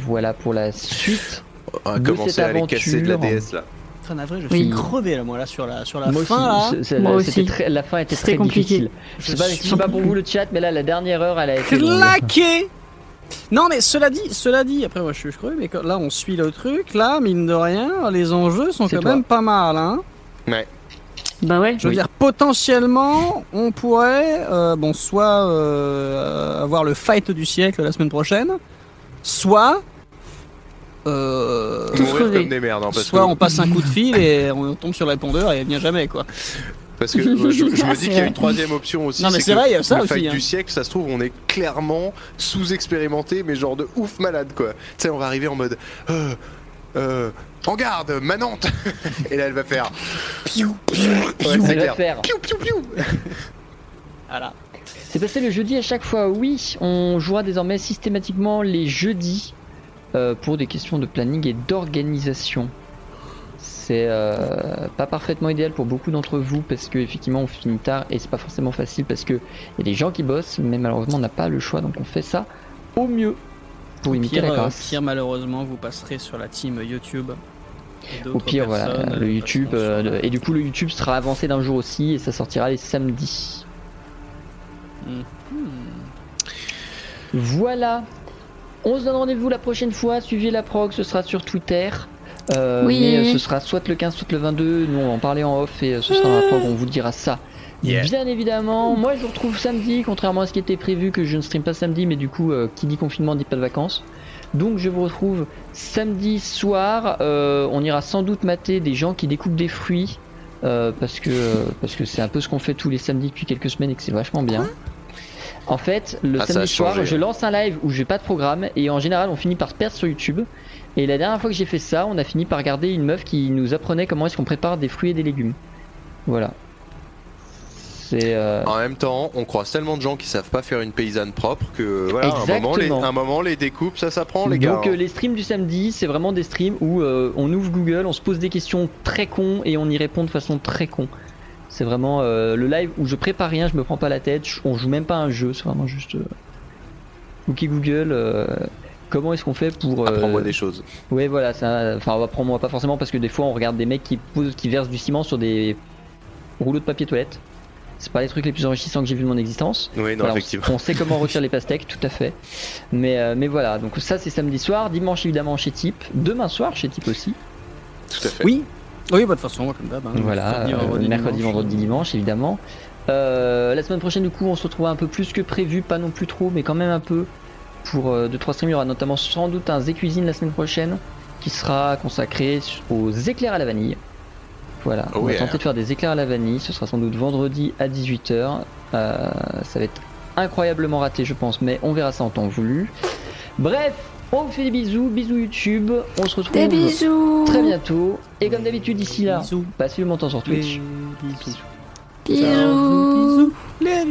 Voilà pour la suite. on va de commencer cette à aller casser de la aventure. DS là. Très navré, je Oui. suis crevé là, moi, là, sur la, sur la Moi fin. là. aussi, Moi aussi. très- la fin était très compliqué. difficile. Je sais pas, je sais pas pour vous le chat, mais là la dernière heure elle a été longue. Non mais cela dit, cela dit, après moi je suis crevé, mais quand- là on suit le truc, là mine de rien, les enjeux sont quand toi. même pas mal, hein. Bah ouais. Je veux Oui. dire, potentiellement, on pourrait, euh, bon, soit euh, avoir le fight du siècle la semaine prochaine, soit, euh, crever. comme des merdes, hein, parce soit que, on passe un coup de fil et on tombe sur le répondeur et elle vient jamais, quoi. Parce que je, je me dis qu'il y a une troisième option aussi. Non, mais c'est vrai, il y a ça le aussi, fight hein. du siècle, ça se trouve, on est clairement sous-expérimenté, mais genre de ouf malade quoi. Tu sais, on va arriver en mode. Euh, euh, en garde, Manante Et là, elle va faire. Piou, piou. Ouais, c'est Elle va clair. faire. Piou, piou, piou. Voilà. C'est passé le jeudi à chaque fois, oui. On jouera désormais systématiquement les jeudis euh, pour des questions de planning et d'organisation. C'est euh, pas parfaitement idéal pour beaucoup d'entre vous parce que effectivement on finit tard et c'est pas forcément facile parce que y a des gens qui bossent, mais malheureusement on n'a pas le choix donc on fait ça au mieux pour limiter Pire, la euh, grâce. pire, malheureusement, vous passerez sur la team YouTube. Au pire, voilà, le euh, YouTube. euh, sur- et du coup, le YouTube sera avancé d'un jour aussi et ça sortira les samedis. Hmm. Voilà. On se donne rendez-vous la prochaine fois. Suivez la prog, ce sera sur Twitter. Euh, Oui. Mais euh, ce sera soit le 15, soit le 22. Nous, on va en parler en off et euh, ce sera dans la prog. On vous dira ça. Yeah. Bien évidemment. Moi, je vous retrouve samedi, contrairement à ce qui était prévu, que je ne stream pas samedi, mais du coup, euh, qui dit confinement dit pas de vacances. Donc, je vous retrouve samedi soir. Euh, on ira sans doute mater des gens qui découpent des fruits. euh, parce que euh, parce que c'est un peu ce qu'on fait tous les samedis depuis quelques semaines et que c'est vachement bien. En fait, le Ah, samedi soir, je lance un live où j'ai pas de programme et en général, on finit par se perdre sur YouTube. Et la dernière fois que j'ai fait ça, on a fini par regarder une meuf qui nous apprenait comment est-ce qu'on prépare des fruits et des légumes. Voilà. C'est euh, En même temps, on croise tellement de gens qui savent pas faire une paysanne propre que voilà, un moment, les, Exactement. un moment, les découpes, ça s'apprend, les gars. Donc euh, hein. les streams du samedi, c'est vraiment des streams où euh, on ouvre Google, on se pose des questions très cons et on y répond de façon très con. C'est vraiment euh, le live où je prépare rien, je me prends pas la tête, je- on joue même pas un jeu, c'est vraiment juste. Euh... Ok Google, euh, comment est-ce qu'on fait pour. Apprends-moi des choses. Ouais voilà, ça, enfin on va prendre moi pas forcément parce que des fois on regarde des mecs qui posent, qui versent du ciment sur des rouleaux de papier toilette. C'est pas les trucs les plus enrichissants que j'ai vu de mon existence. Oui, non, Voilà, effectivement. on, sait comment retirer les pastèques, tout à fait. Mais, mais voilà, donc ça c'est samedi soir, dimanche évidemment chez Tip, demain soir chez Tip aussi. Tout à fait. Oui, oui, bah, de toute façon, comme d'hab. hein. voilà, Mercredi, euh, vendredi, mercredi, dimanche. vendredi, dimanche évidemment. Euh, la semaine prochaine, du coup, on se retrouve un peu plus que prévu, pas non plus trop, mais quand même un peu. Pour 2-3 streams, il y aura notamment sans doute un Z Cuisine la semaine prochaine qui sera consacré aux éclairs à la vanille. Voilà, Oh on va tenter de faire des éclairs à la vanille. Ce sera sans doute vendredi à 18h. Euh, ça va être incroyablement raté, je pense, mais on verra ça en temps voulu. Bref, on vous fait des bisous, bisous YouTube. On se retrouve Des bisous. très bientôt. Et comme d'habitude, d'ici là, Bisous. passez le montant sur Twitch. Bisous. Bisous. Les